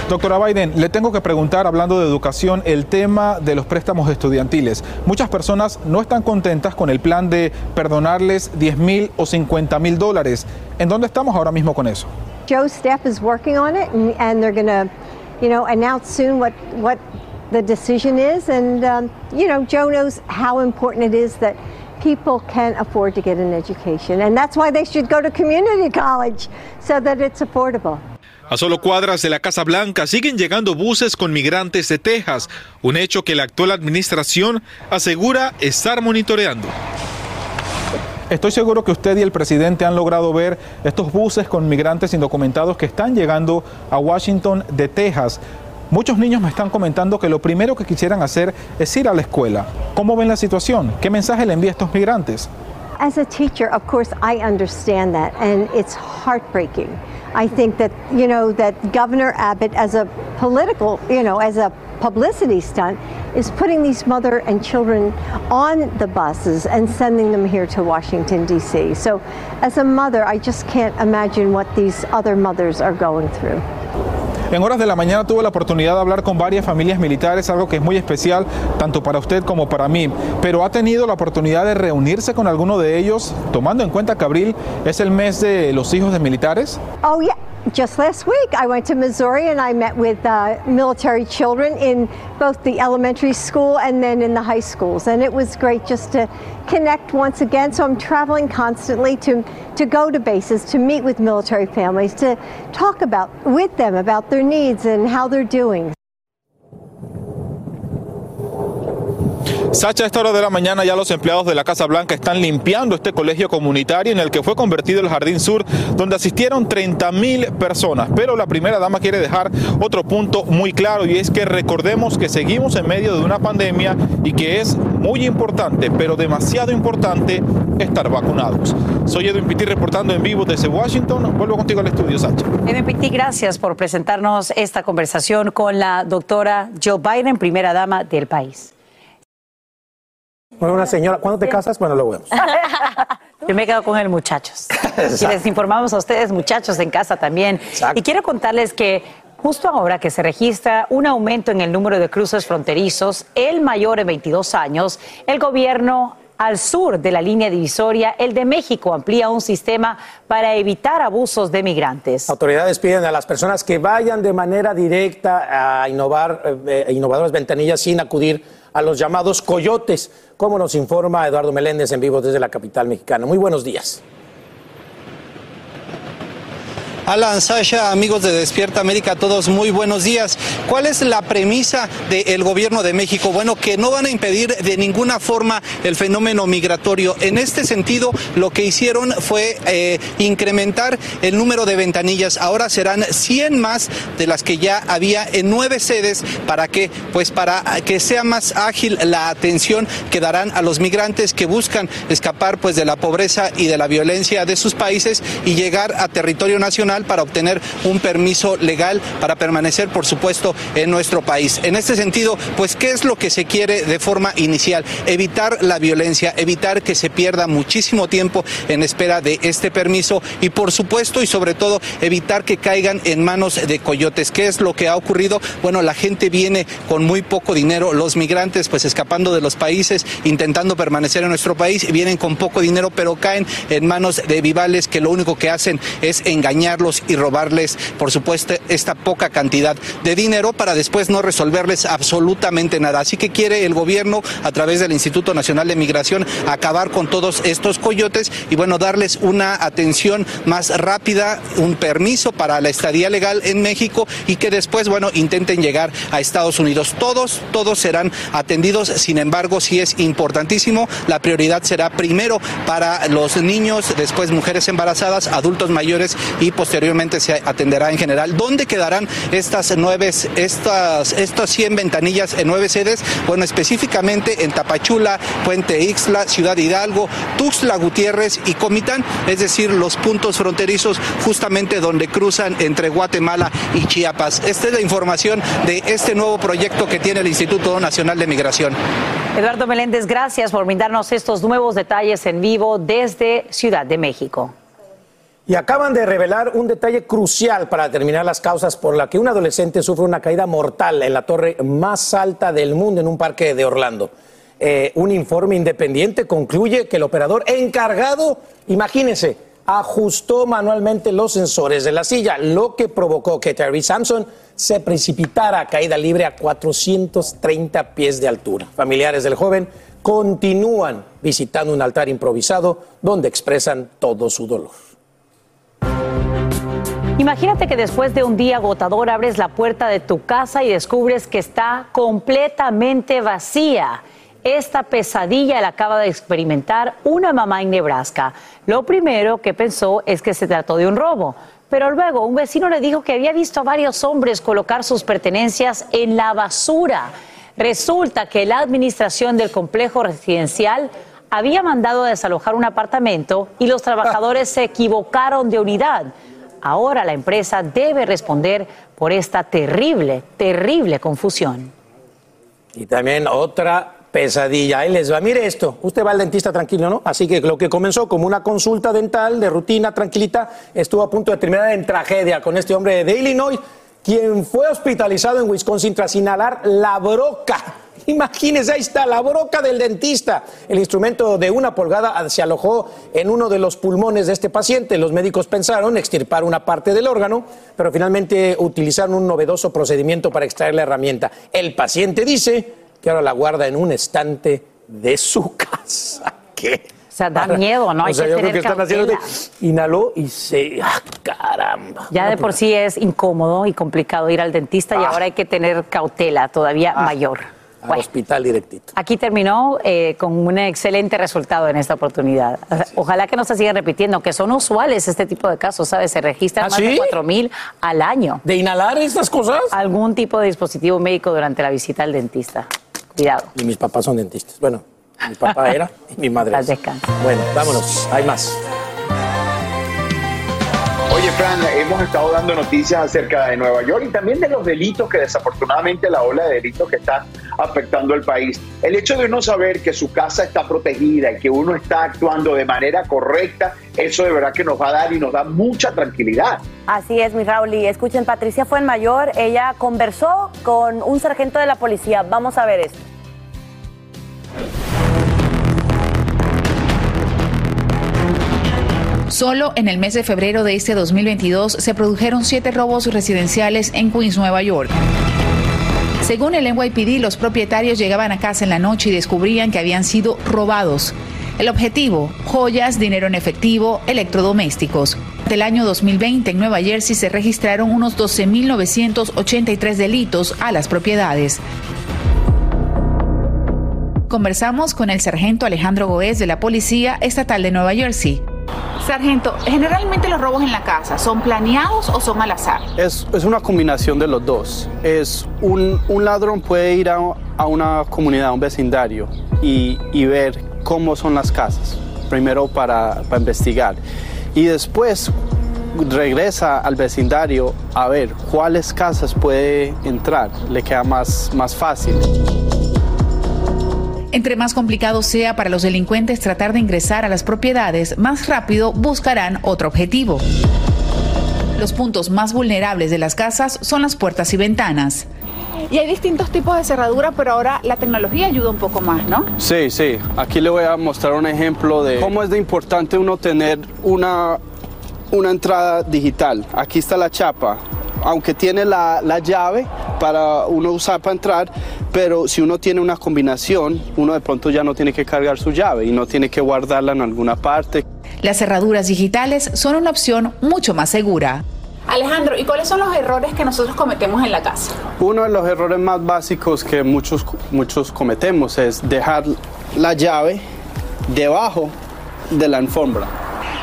Doctora Biden, le tengo que preguntar, hablando de educación, el tema de los préstamos estudiantiles. Muchas personas no están contentas con el plan de perdonarles 10 mil o 50 mil dólares. ¿En dónde estamos ahora mismo con eso? Joe's staff is working on it, and, and they're going to, you know, announce soon what what the decision is. And um, you know, Joe knows how important it is that people can afford to get an education, and that's why they should go to community college so that it's affordable. A solo cuadras de la Casa Blanca siguen llegando buses con migrantes de Texas, un hecho que la actual administración asegura estar monitoreando. Estoy seguro que usted y el presidente han logrado ver estos buses con migrantes indocumentados que están llegando a Washington de Texas. Muchos niños me están comentando que lo primero que quisieran hacer es ir a la escuela. ¿Cómo ven la situación? ¿Qué mensaje le envía a estos migrantes? As a teacher, of course, I understand that, and it's heartbreaking. I think that, you know, that Governor Abbott, as a political, you know, as a publicity stunt, is putting these mother and children on the buses and sending them here to Washington, D.C. So, as a mother, I just can't imagine what these other mothers are going through. En horas de la mañana tuve la oportunidad de hablar con varias familias militares, algo que es muy especial tanto para usted como para mí. Pero ha tenido la oportunidad de reunirse con alguno de ellos, tomando en cuenta que abril es el mes de los hijos de militares. Oh, yeah. Just last week, I went to Missouri and I met with uh, military children in both the elementary school and then in the high schools. And it was great just to connect once again. So I'm traveling constantly to, to go to bases, to meet with military families, to talk about with them about their needs and how they're doing. Sacha, a esta hora de la mañana ya los empleados de la Casa Blanca están limpiando este colegio comunitario en el que fue convertido el Jardín Sur, donde asistieron 30 mil personas. Pero la primera dama quiere dejar otro punto muy claro y es que recordemos que seguimos en medio de una pandemia y que es muy importante, pero demasiado importante, estar vacunados. Soy Edwin Pitti reportando en vivo desde Washington. Vuelvo contigo al estudio, Sacha. Edwin Pitti, gracias por presentarnos esta conversación con la doctora Joe Biden, primera dama del país. Bueno, una señora, ¿cuándo te casas? Bueno, lo vemos. Yo me quedo con el muchachos. Y les informamos a ustedes, muchachos, en casa también. Y quiero contarles que justo ahora que se registra un aumento en el número de cruces fronterizos, el mayor en 22 años, el gobierno al sur de la línea divisoria, el de México amplía un sistema para evitar abusos de migrantes. Autoridades piden a las personas que vayan de manera directa a innovar eh, innovadoras ventanillas sin acudir a los llamados coyotes, como nos informa Eduardo Meléndez en vivo desde la capital mexicana. Muy buenos días. Alan, Sasha, amigos de Despierta América, todos muy buenos días. ¿Cuál es la premisa del gobierno de México? Bueno, que no van a impedir de ninguna forma el fenómeno migratorio. En este sentido, lo que hicieron fue eh, incrementar el número de ventanillas. Ahora serán 100 más de las que ya había en nueve sedes para que, pues, para que sea más ágil la atención que darán a los migrantes que buscan escapar, pues, de la pobreza y de la violencia de sus países y llegar a territorio nacional para obtener un permiso legal para permanecer, por supuesto, en nuestro país. En este sentido, pues, ¿qué es lo que se quiere de forma inicial? Evitar la violencia, evitar que se pierda muchísimo tiempo en espera de este permiso y, por supuesto, y sobre todo, evitar que caigan en manos de coyotes. ¿Qué es lo que ha ocurrido? Bueno, la gente viene con muy poco dinero, los migrantes, pues, escapando de los países, intentando permanecer en nuestro país, vienen con poco dinero, pero caen en manos de vivales que lo único que hacen es engañarlos y robarles, por supuesto, esta poca cantidad de dinero para después no resolverles absolutamente nada. Así que quiere el gobierno, a través del Instituto Nacional de Migración, acabar con todos estos coyotes y, bueno, darles una atención más rápida, un permiso para la estadía legal en México y que después, bueno, intenten llegar a Estados Unidos. Todos, todos serán atendidos. Sin embargo, sí es importantísimo, la prioridad será primero para los niños, después mujeres embarazadas, adultos mayores y posteriormente posteriormente se atenderá en general. ¿Dónde quedarán estas nueve, estas, estas 100 ventanillas en nueve sedes? Bueno, específicamente en Tapachula, Puente Ixla, Ciudad Hidalgo, Tuxtla Gutiérrez y Comitán, es decir, los puntos fronterizos justamente donde cruzan entre Guatemala y Chiapas. Esta es la información de este nuevo proyecto que tiene el Instituto Nacional de Migración. Eduardo Meléndez, gracias por brindarnos estos nuevos detalles en vivo desde Ciudad de México. Y acaban de revelar un detalle crucial para determinar las causas por la que un adolescente sufre una caída mortal en la torre más alta del mundo en un parque de Orlando. Eh, un informe independiente concluye que el operador encargado, imagínense, ajustó manualmente los sensores de la silla, lo que provocó que Terry Sampson se precipitara a caída libre a 430 pies de altura. Familiares del joven continúan visitando un altar improvisado donde expresan todo su dolor. Imagínate que después de un día agotador abres la puerta de tu casa y descubres que está completamente vacía. Esta pesadilla la acaba de experimentar una mamá en Nebraska. Lo primero que pensó es que se trató de un robo, pero luego un vecino le dijo que había visto a varios hombres colocar sus pertenencias en la basura. Resulta que la administración del complejo residencial había mandado a desalojar un apartamento y los trabajadores se equivocaron de unidad. Ahora la empresa debe responder por esta terrible, terrible confusión. Y también otra pesadilla. Ahí les va. Mire esto. Usted va al dentista tranquilo, ¿no? Así que lo que comenzó como una consulta dental de rutina tranquilita estuvo a punto de terminar en tragedia con este hombre de Illinois, quien fue hospitalizado en Wisconsin tras inhalar la broca. Imagínense, ahí está la broca del dentista. El instrumento de una pulgada se alojó en uno de los pulmones de este paciente. Los médicos pensaron extirpar una parte del órgano, pero finalmente utilizaron un novedoso procedimiento para extraer la herramienta. El paciente dice que ahora la guarda en un estante de su casa. ¿Qué? O sea, da miedo, ¿no? O Hay sea, que yo creo que están haciendo inhaló y se. ¡Ah, caramba! Ya de por sí es incómodo y complicado ir al dentista y Ah. ahora hay que tener cautela todavía mayor. Al hospital directito. Aquí terminó eh, con un excelente resultado en esta oportunidad. Ojalá que no se sigan repitiendo, que son usuales este tipo de casos, ¿sabes? Se registran ¿Ah, más de sí? 4 mil al año. ¿De inhalar estas cosas? Algún tipo de dispositivo médico durante la visita al dentista. Cuidado. Y mis papás son dentistas. Bueno, mi papá era y mi madre. es. Bueno, vámonos. Hay más. Fran, hemos estado dando noticias acerca de Nueva York y también de los delitos que desafortunadamente la ola de delitos que está afectando al país. El hecho de uno saber que su casa está protegida y que uno está actuando de manera correcta, eso de verdad que nos va a dar y nos da mucha tranquilidad. Así es, mi Raúl. Y escuchen, Patricia fue en mayor. Ella conversó con un sargento de la policía. Vamos a ver esto. Solo en el mes de febrero de este 2022 se produjeron siete robos residenciales en Queens, Nueva York. Según el NYPD, los propietarios llegaban a casa en la noche y descubrían que habían sido robados. El objetivo, joyas, dinero en efectivo, electrodomésticos. Del año 2020 en Nueva Jersey se registraron unos 12.983 delitos a las propiedades. Conversamos con el sargento Alejandro Goez de la Policía Estatal de Nueva Jersey. Sargento, generalmente los robos en la casa, ¿son planeados o son al azar? Es, es una combinación de los dos. Es un, un ladrón puede ir a, a una comunidad, a un vecindario y, y ver cómo son las casas, primero para, para investigar. Y después regresa al vecindario a ver cuáles casas puede entrar, le queda más, más fácil. Entre más complicado sea para los delincuentes tratar de ingresar a las propiedades, más rápido buscarán otro objetivo. Los puntos más vulnerables de las casas son las puertas y ventanas. Y hay distintos tipos de cerradura, pero ahora la tecnología ayuda un poco más, ¿no? Sí, sí. Aquí le voy a mostrar un ejemplo de cómo es de importante uno tener una, una entrada digital. Aquí está la chapa. Aunque tiene la, la llave para uno usar para entrar, pero si uno tiene una combinación, uno de pronto ya no tiene que cargar su llave y no tiene que guardarla en alguna parte. Las cerraduras digitales son una opción mucho más segura. Alejandro, ¿y cuáles son los errores que nosotros cometemos en la casa? Uno de los errores más básicos que muchos, muchos cometemos es dejar la llave debajo de la alfombra.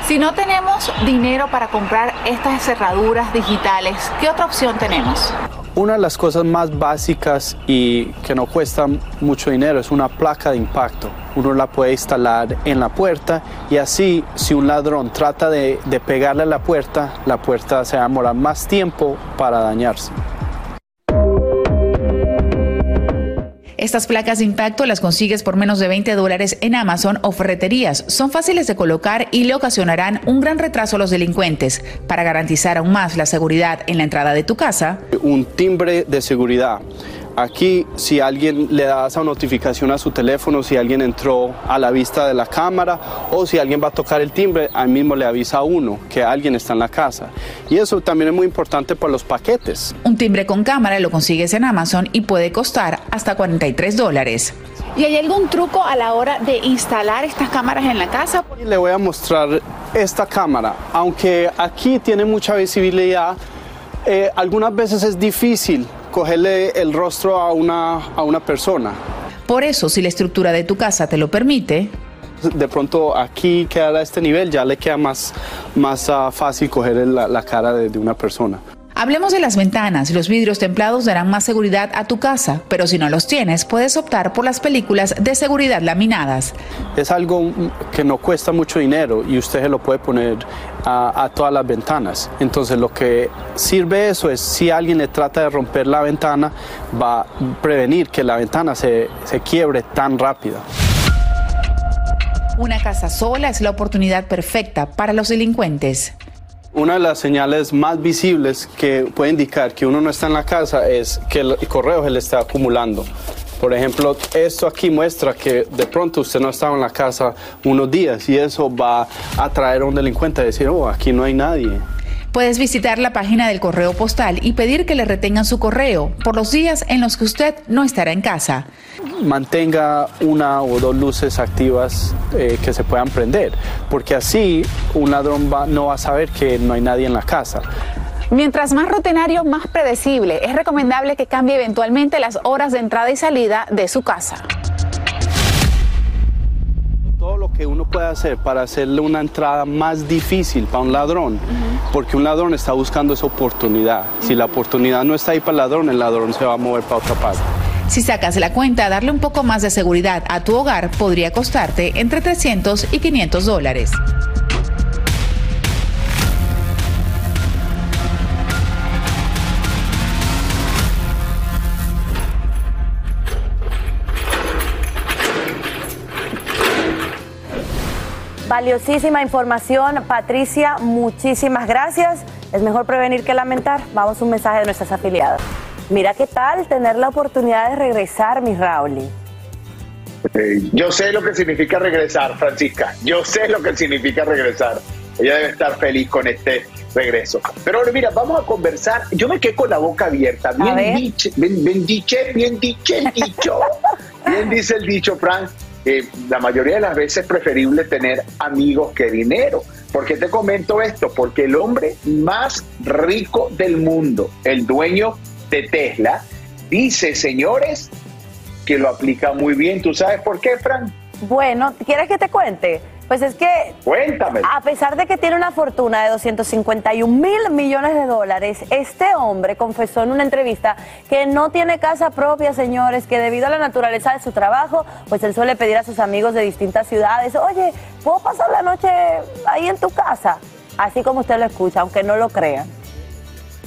Si no tenemos dinero para comprar estas cerraduras digitales, ¿qué otra opción tenemos? Una de las cosas más básicas y que no cuesta mucho dinero es una placa de impacto. Uno la puede instalar en la puerta y así si un ladrón trata de, de pegarle a la puerta, la puerta se va a demorar más tiempo para dañarse. Estas placas de impacto las consigues por menos de 20 dólares en Amazon o ferreterías. Son fáciles de colocar y le ocasionarán un gran retraso a los delincuentes. Para garantizar aún más la seguridad en la entrada de tu casa, Un timbre de seguridad. Aquí, si alguien le da esa notificación a su teléfono, si alguien entró a la vista de la cámara o si alguien va a tocar el timbre, ahí mismo le avisa a uno que alguien está en la casa. Y eso también es muy importante por los paquetes. un timbre con cámara lo consigues en Amazon y puede costar hasta 43 dólares. ¿Y hay algún truco a la hora de instalar estas cámaras en la casa? Y le voy a mostrar esta cámara, aunque aquí tiene mucha visibilidad, eh, algunas veces es difícil cogerle el rostro a una, a una persona. Por eso, si la estructura de tu casa te lo permite, de pronto aquí quedar a este nivel ya le queda más, más ah, fácil coger la, la cara de, de una persona. Hablemos de las ventanas. Los vidrios templados darán más seguridad a tu casa, pero si no los tienes, puedes optar por las películas de seguridad laminadas. Es algo que no cuesta mucho dinero y usted se lo puede poner a, a todas las ventanas. Entonces lo que sirve eso es si alguien le trata de romper la ventana, va a prevenir que la ventana se, se quiebre tan rápido. Una casa sola es la oportunidad perfecta para los delincuentes. Una de las señales más visibles que puede indicar que uno no está en la casa es que el correo se le está acumulando. Por ejemplo, esto aquí muestra que de pronto usted no estaba en la casa unos días y eso va a atraer a un delincuente a decir, oh, aquí no hay nadie. Puedes visitar la página del correo postal y pedir que le retengan su correo por los días en los que usted no estará en casa. Mantenga una o dos luces activas eh, que se puedan prender, porque así un ladrón va- no va a saber que no hay nadie en la casa. Mientras más rutinario, más predecible. Es recomendable que cambie eventualmente las horas de entrada y salida de su casa. Todo lo que uno puede hacer para hacerle una entrada más difícil para un ladrón, porque un ladrón está buscando esa oportunidad. Si la oportunidad no está ahí para el ladrón, el ladrón se va a mover para otra parte. Si sacas la cuenta, darle un poco más de seguridad a tu hogar podría costarte entre 300 y 500 dólares. Valiosísima información, Patricia, muchísimas gracias. Es mejor prevenir que lamentar. Vamos a un mensaje de nuestras afiliadas. Mira qué tal tener la oportunidad de regresar, mi Rauli. Eh, Yo sé lo que significa regresar, Francisca. Yo sé lo que significa regresar. Ella debe estar feliz con este regreso. Pero ahora, mira, vamos a conversar. Yo me quedé con la boca abierta. Bien dicho, bien, bien diche, bien diche el dicho. bien dice el dicho, Frank. Eh, la mayoría de las veces es preferible tener amigos que dinero. ¿Por qué te comento esto? Porque el hombre más rico del mundo, el dueño de Tesla, dice, señores, que lo aplica muy bien. ¿Tú sabes por qué, Frank? Bueno, ¿quieres que te cuente? Pues es que Cuéntame. A pesar de que tiene una fortuna de 251 mil millones de dólares, este hombre confesó en una entrevista que no tiene casa propia, señores, que debido a la naturaleza de su trabajo, pues él suele pedir a sus amigos de distintas ciudades, oye, ¿puedo pasar la noche ahí en tu casa? Así como usted lo escucha, aunque no lo crea.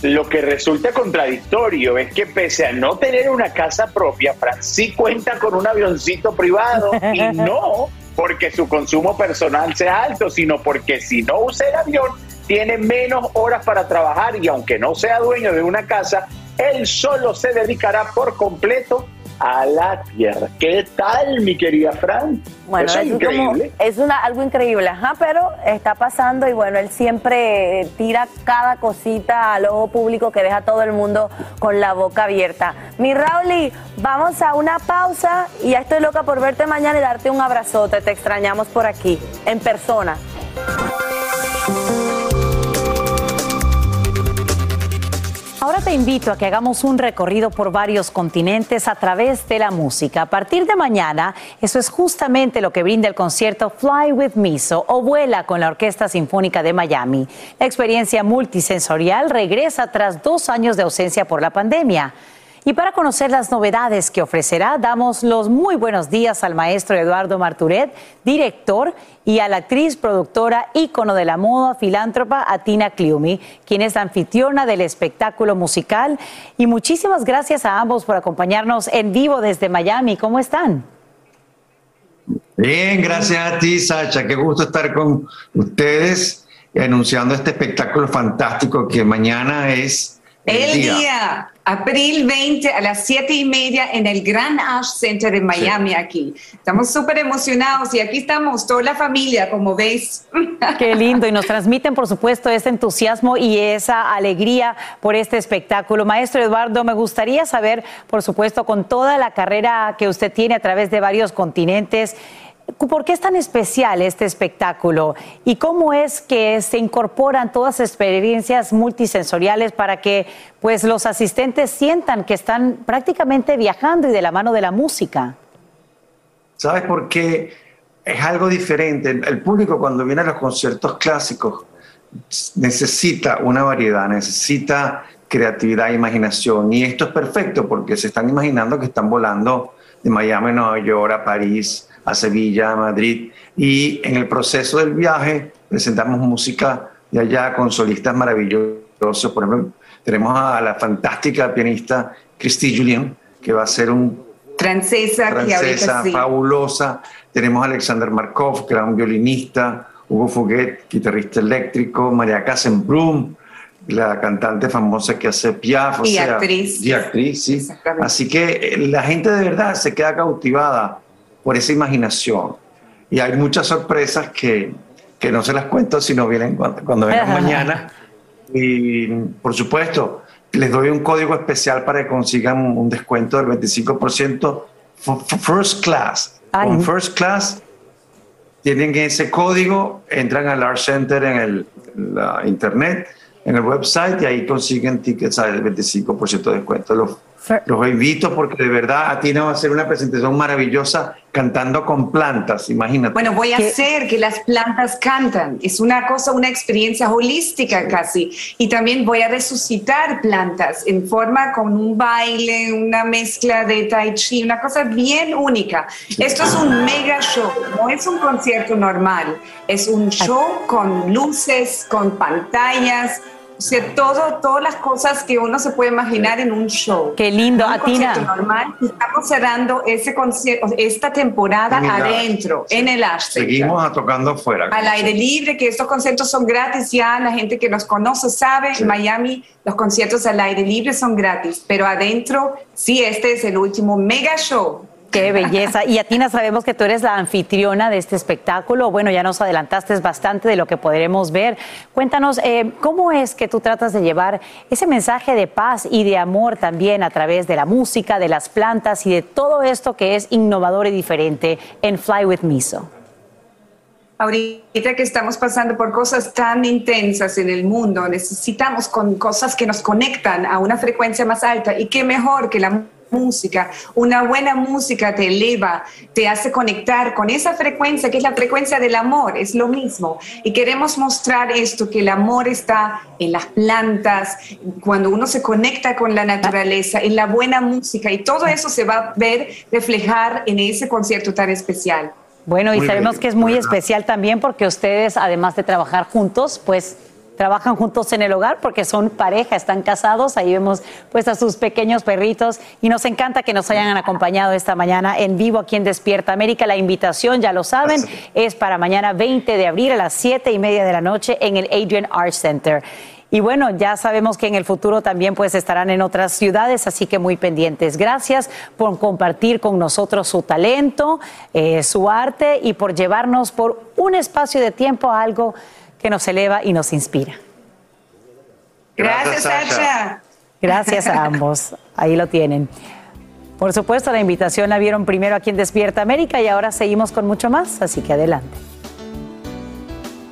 Lo que resulta contradictorio es que pese a no tener una casa propia, Fran sí cuenta con un avioncito privado y no porque su consumo personal sea alto, sino porque si no usa el avión, tiene menos horas para trabajar y aunque no sea dueño de una casa, él solo se dedicará por completo a la tierra. ¿Qué tal, mi querida Fran? Bueno, Eso es increíble. como- es una, algo increíble, ajá, pero está pasando y bueno, él siempre tira cada cosita al ojo público que deja a todo el mundo con la boca abierta. Mi Rauli, vamos a una pausa y ya estoy loca por verte mañana y darte un abrazote. Te extrañamos por aquí, en persona. Ahora te invito a que hagamos un recorrido por varios continentes a través de la música. A partir de mañana, eso es justamente lo que brinda el concierto Fly with Miso o Vuela con la Orquesta Sinfónica de Miami. La experiencia multisensorial regresa tras dos años de ausencia por la pandemia. Y para conocer las novedades que ofrecerá, damos los muy buenos días al maestro Eduardo Marturet, director, y a la actriz, productora, ícono de la moda, filántropa, Atina Cliumi, quien es la anfitriona del espectáculo musical. Y muchísimas gracias a ambos por acompañarnos en vivo desde Miami. ¿Cómo están? Bien, gracias a ti, Sacha. Qué gusto estar con ustedes anunciando este espectáculo fantástico que mañana es el, El día. abril 20 a las 7 y media en el Grand Ash Center en Miami aquí. Estamos súper emocionados y aquí estamos, toda la familia, como veis. Qué lindo. Y nos transmiten, por supuesto, ese entusiasmo y esa alegría por este espectáculo. Maestro Eduardo, me gustaría saber, por supuesto, con toda la carrera que usted tiene a través de varios continentes, ¿Por qué es tan especial este espectáculo? ¿Y cómo es que se incorporan todas experiencias multisensoriales para que pues, los asistentes sientan que están prácticamente viajando y de la mano de la música? ¿Sabes por qué? Es algo diferente. El público cuando viene a los conciertos clásicos necesita una variedad, necesita creatividad e imaginación. Y esto es perfecto porque se están imaginando que están volando de Miami a Nueva York, a París, a Sevilla, a Madrid. Y en el proceso del viaje presentamos música de allá con solistas maravillosos. Por ejemplo, tenemos a la fantástica pianista Christy Julien, que va a ser un francesa, francesa fabulosa. Tenemos a Alexander Markov, que era un violinista, Hugo Foguet, guitarrista eléctrico, María Casenbrum, la cantante famosa que hace Piaf. y actriz. Y actriz, sí. Así que eh, la gente de verdad se queda cautivada por esa imaginación. Y hay muchas sorpresas que, que no se las cuento si no vienen cuando, cuando vengan mañana. Y por supuesto, les doy un código especial para que consigan un descuento del 25% First Class. Con First Class tienen ese código, entran al Art Center en el la internet, en el website y ahí consiguen tickets al 25% de descuento. Los, los invito porque de verdad a ti va a hacer una presentación maravillosa cantando con plantas, imagínate. Bueno, voy a hacer que las plantas cantan. Es una cosa, una experiencia holística casi. Y también voy a resucitar plantas en forma con un baile, una mezcla de tai chi, una cosa bien única. Esto es un mega show, no es un concierto normal. Es un show con luces, con pantallas o sea, todo, todas las cosas que uno se puede imaginar en un show. Qué lindo, un Atina. normal. Estamos cerrando ese concierto, esta temporada En adentro, en el Ash Center. Seguimos a tocando afuera. Al aire libre, que estos conciertos son gratis ya, la gente que nos conoce sabe, en Miami los conciertos al aire libre son gratis, pero adentro, sí, este es el último mega show. Qué belleza. Y Atina, sabemos que tú eres la anfitriona de este espectáculo. Bueno, ya nos adelantaste bastante de lo que podremos ver. Cuéntanos, eh, ¿cómo es que tú tratas de llevar ese mensaje de paz y de amor también a través de la música, de las plantas y de todo esto que es innovador y diferente en Fly with Miso? Ahorita que estamos pasando por cosas tan intensas en el mundo, necesitamos con cosas que nos conectan a una frecuencia más alta y qué mejor que la música. Una buena música te eleva, te hace conectar con esa frecuencia que es la frecuencia del amor, es lo mismo. Y queremos mostrar esto, que el amor está en las plantas, cuando uno se conecta con la naturaleza, en la buena música y todo eso se va a ver reflejar en ese concierto tan especial. Bueno, y sabemos que es muy especial también porque ustedes, además de trabajar juntos, pues trabajan juntos en el hogar porque son pareja, están casados. Ahí vemos pues a sus pequeños perritos y nos encanta que nos hayan acompañado esta mañana en vivo aquí en Despierta América. La invitación, ya lo saben, es para mañana 20 de abril a las 7 y media de la noche en el Adrian Art Center. Y bueno, ya sabemos que en el futuro también pues estarán en otras ciudades, así que muy pendientes. Gracias por compartir con nosotros su talento, eh, su arte y por llevarnos por un espacio de tiempo a algo que nos eleva y nos inspira. Gracias, Sacha. Gracias a ambos. Ahí lo tienen. Por supuesto, la invitación la vieron primero aquí en Despierta América y ahora seguimos con mucho más, así que adelante.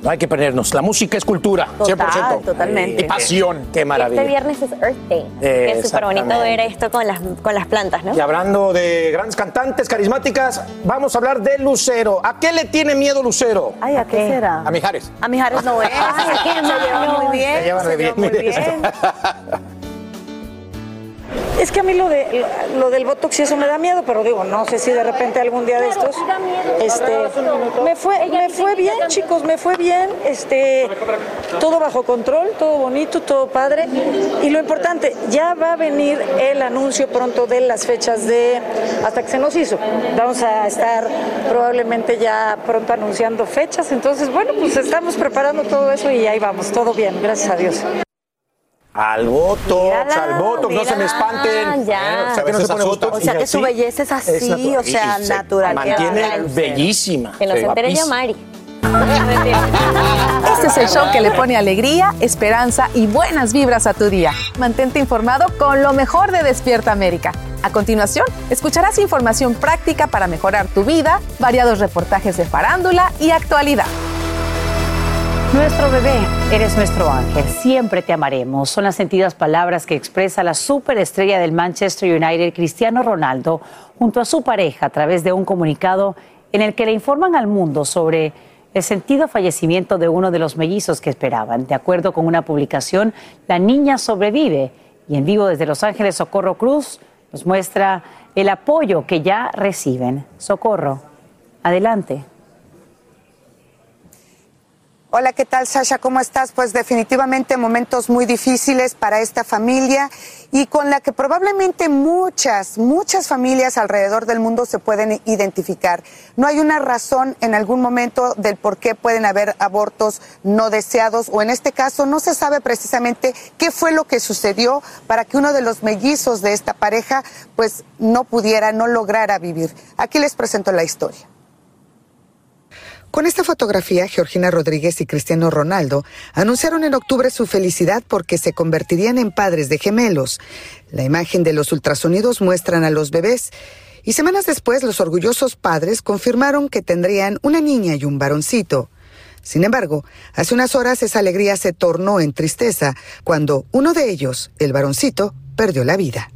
No hay que perdernos. La música es cultura, Total, 100%. totalmente. Y pasión, qué maravilla. Este viernes es Earth Day. Eh, que es súper bonito ver esto con las, con las plantas, ¿no? Y hablando de grandes cantantes carismáticas, vamos a hablar de Lucero. ¿A qué le tiene miedo Lucero? Ay, ¿a qué será? A Mijares. A Mijares no es. Ay, qué Se llevan malo. muy bien, Se llevan mire bien. Es que a mí lo, de, lo del Botox y eso me da miedo, pero digo, no sé si de repente algún día de estos, este, me fue, me fue bien, chicos, me fue bien, este, todo bajo control, todo bonito, todo padre, y lo importante, ya va a venir el anuncio pronto de las fechas de, hasta que se nos hizo, vamos a estar probablemente ya pronto anunciando fechas, entonces, bueno, pues estamos preparando todo eso y ahí vamos, todo bien, gracias a Dios. Al Botox, al Botox, no se me espanten. ya. Eh, o sea, que no se pone Botox. O sea, y que su belleza es así, natural. o sea, Y se natural. Mantiene bellísima. Que no se entere ya Guapísima. Mari. Este es el show que le pone alegría, esperanza y buenas vibras a tu día. Mantente informado con lo mejor de Despierta América. A continuación, escucharás información práctica para mejorar tu vida, variados reportajes de farándula y actualidad. Nuestro bebé, eres nuestro ángel, siempre te amaremos. Son las sentidas palabras que expresa la superestrella del Manchester United, Cristiano Ronaldo, junto a su pareja a través de un comunicado en el que le informan al mundo sobre el sentido fallecimiento de uno de los mellizos que esperaban. De acuerdo con una publicación, la niña sobrevive y en vivo desde Los Ángeles, Socorro Cruz nos muestra el apoyo que ya reciben. Socorro, adelante. Hola, ¿qué tal Sasha? ¿Cómo estás? Pues definitivamente momentos muy difíciles para esta familia y con la que probablemente muchas, muchas familias alrededor del mundo se pueden identificar. No hay una razón en algún momento del por qué pueden haber abortos no deseados o en este caso no se sabe precisamente qué fue lo que sucedió para que uno de los mellizos de esta pareja pues no pudiera, no lograra vivir. Aquí les presento la historia. Con esta fotografía, Georgina Rodríguez y Cristiano Ronaldo anunciaron en octubre su felicidad porque se convertirían en padres de gemelos. La imagen de los ultrasonidos muestran a los bebés y semanas después los orgullosos padres confirmaron que tendrían una niña y un varoncito. Sin embargo, hace unas horas esa alegría se tornó en tristeza cuando uno de ellos, el varoncito, perdió la vida.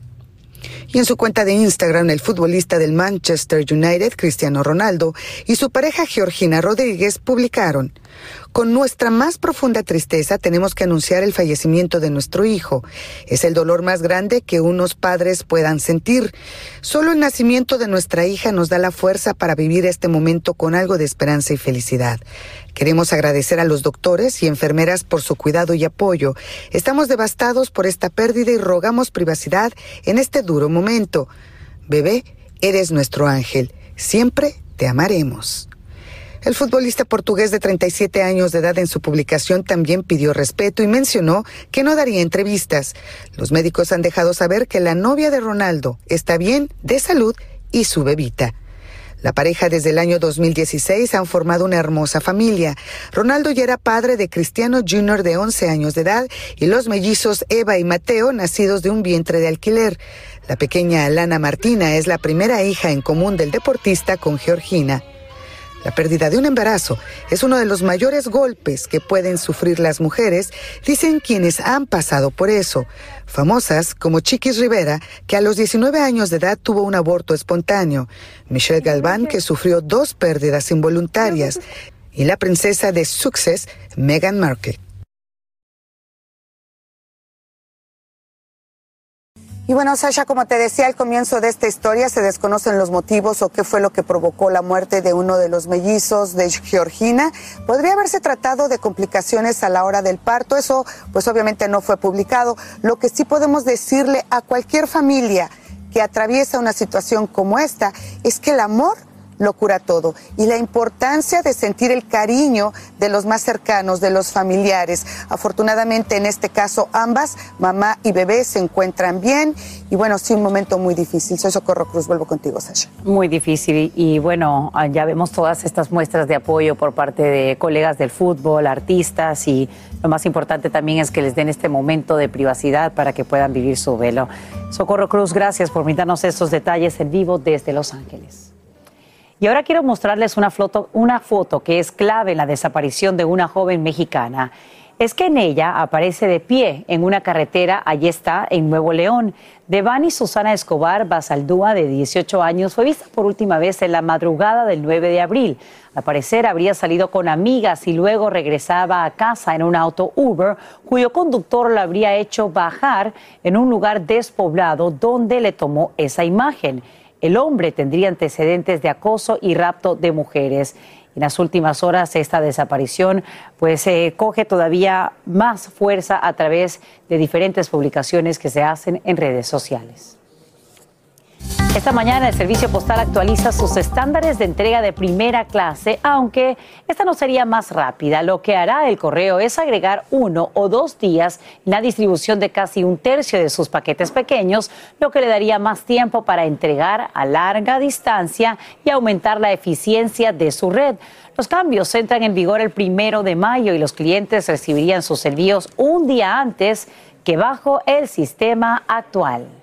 Y en su cuenta de Instagram, el futbolista del Manchester United, Cristiano Ronaldo, y su pareja Georgina Rodríguez publicaron, con nuestra más profunda tristeza tenemos que anunciar el fallecimiento de nuestro hijo. Es el dolor más grande que unos padres puedan sentir. Solo el nacimiento de nuestra hija nos da la fuerza para vivir este momento con algo de esperanza y felicidad. Queremos agradecer a los doctores y enfermeras por su cuidado y apoyo. Estamos devastados por esta pérdida y rogamos privacidad en este duro momento. Bebé, eres nuestro ángel. Siempre te amaremos. El futbolista portugués de 37 años de edad en su publicación también pidió respeto y mencionó que no daría entrevistas. Los médicos han dejado saber que la novia de Ronaldo está bien, de salud y su bebita. La pareja desde el año 2016 han formado una hermosa familia. Ronaldo ya era padre de Cristiano Jr. de 11 años de edad y los mellizos Eva y Mateo nacidos de un vientre de alquiler. La pequeña Alana Martina es la primera hija en común del deportista con Georgina. La pérdida de un embarazo es uno de los mayores golpes que pueden sufrir las mujeres, dicen quienes han pasado por eso. Famosas como Chiquis Rivera, que a los 19 años de edad tuvo un aborto espontáneo, Michelle Galván, que sufrió dos pérdidas involuntarias, y la princesa de Success, Meghan Markle. Y bueno, Sasha, como te decía al comienzo de esta historia, se desconocen los motivos o qué fue lo que provocó la muerte de uno de los mellizos de Georgina. Podría haberse tratado de complicaciones a la hora del parto. Eso, pues obviamente no fue publicado. Lo que sí podemos decirle a cualquier familia que atraviesa una situación como esta es que el amor lo cura todo. Y la importancia de sentir el cariño de los más cercanos, de los familiares. Afortunadamente en este caso ambas, mamá y bebé, se encuentran bien. Y bueno, sí, un momento muy difícil. Soy Socorro Cruz, vuelvo contigo, Sasha. Muy difícil. Y bueno, ah, ya vemos todas estas muestras de apoyo por parte de colegas del fútbol, artistas y lo más importante también es que les den este momento de privacidad para que puedan vivir su velo. Socorro Cruz, gracias por brindarnos estos detalles en vivo desde Los Ángeles. Y ahora quiero mostrarles una foto, que es clave en la desaparición de una joven mexicana. Es que en ella aparece de pie en una carretera, allí está, en Nuevo León. Devani Susana Escobar Basaldúa, de 18 años, fue vista por última vez en la madrugada del 9 de abril. Al parecer habría salido con amigas y luego regresaba a casa en un auto Uber, cuyo conductor la habría hecho bajar en un lugar despoblado donde le tomó esa imagen. El hombre tendría antecedentes de acoso y rapto de mujeres. En las últimas horas esta desaparición pues se coge todavía más fuerza a través de diferentes publicaciones que se hacen en redes sociales. Esta mañana el Servicio Postal actualiza sus estándares de entrega de primera clase, aunque esta no sería más rápida. Lo que hará el correo es agregar uno o dos días la distribución de casi un tercio de sus paquetes pequeños, lo que le daría más tiempo para entregar a larga distancia y aumentar la eficiencia de su red. Los cambios entran en vigor el primero de mayo y los clientes recibirían sus envíos un día antes que bajo el sistema actual.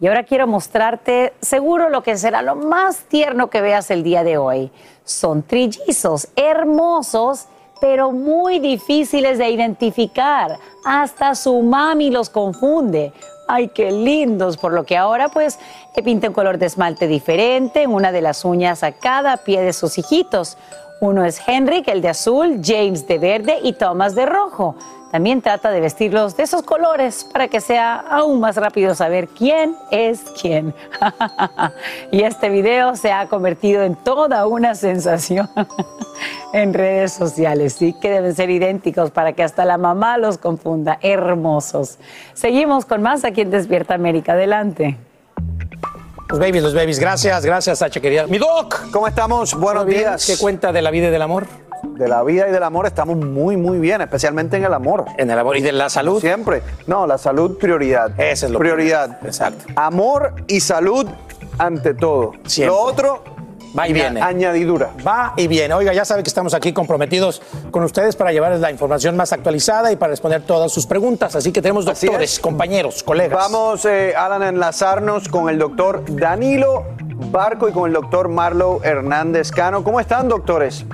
Y ahora quiero mostrarte seguro lo que será lo más tierno que veas el día de hoy. Son trillizos, hermosos, pero muy difíciles de identificar. Hasta su mami los confunde. Ay, qué lindos, por lo que ahora pues pinta un color de esmalte diferente en una de las uñas a cada pie de sus hijitos. Uno es Henrik, el de azul, James de verde y Thomas de rojo. También trata de vestirlos de esos colores para que sea aún más rápido saber quién es quién. y este video se ha convertido en toda una sensación en redes sociales. Sí que deben ser idénticos para que hasta la mamá los confunda. Hermosos. Seguimos con más aquí en Despierta América. Adelante. Los babies, los babies. Gracias, gracias, Sacha, querida. Mi doc. ¿Cómo estamos? Buenos días. ¿Qué cuenta de la vida y del amor? De la vida y del amor estamos muy, muy bien, especialmente en el amor. En el amor. ¿Y de la salud? Siempre. No, la salud prioridad. Ese es lo Prioridad. Exacto. Amor y salud ante todo. Siempre. Lo otro, Va y viene. añadidura. Va y viene. Oiga, ya sabe que estamos aquí comprometidos con ustedes para llevarles la información más actualizada y para responder todas sus preguntas. Así que tenemos doctores, es. compañeros, colegas. Vamos, eh, Alan, a enlazarnos con el doctor Danilo Barco y con el doctor Marlo Hernández Cano. ¿Cómo están, doctores?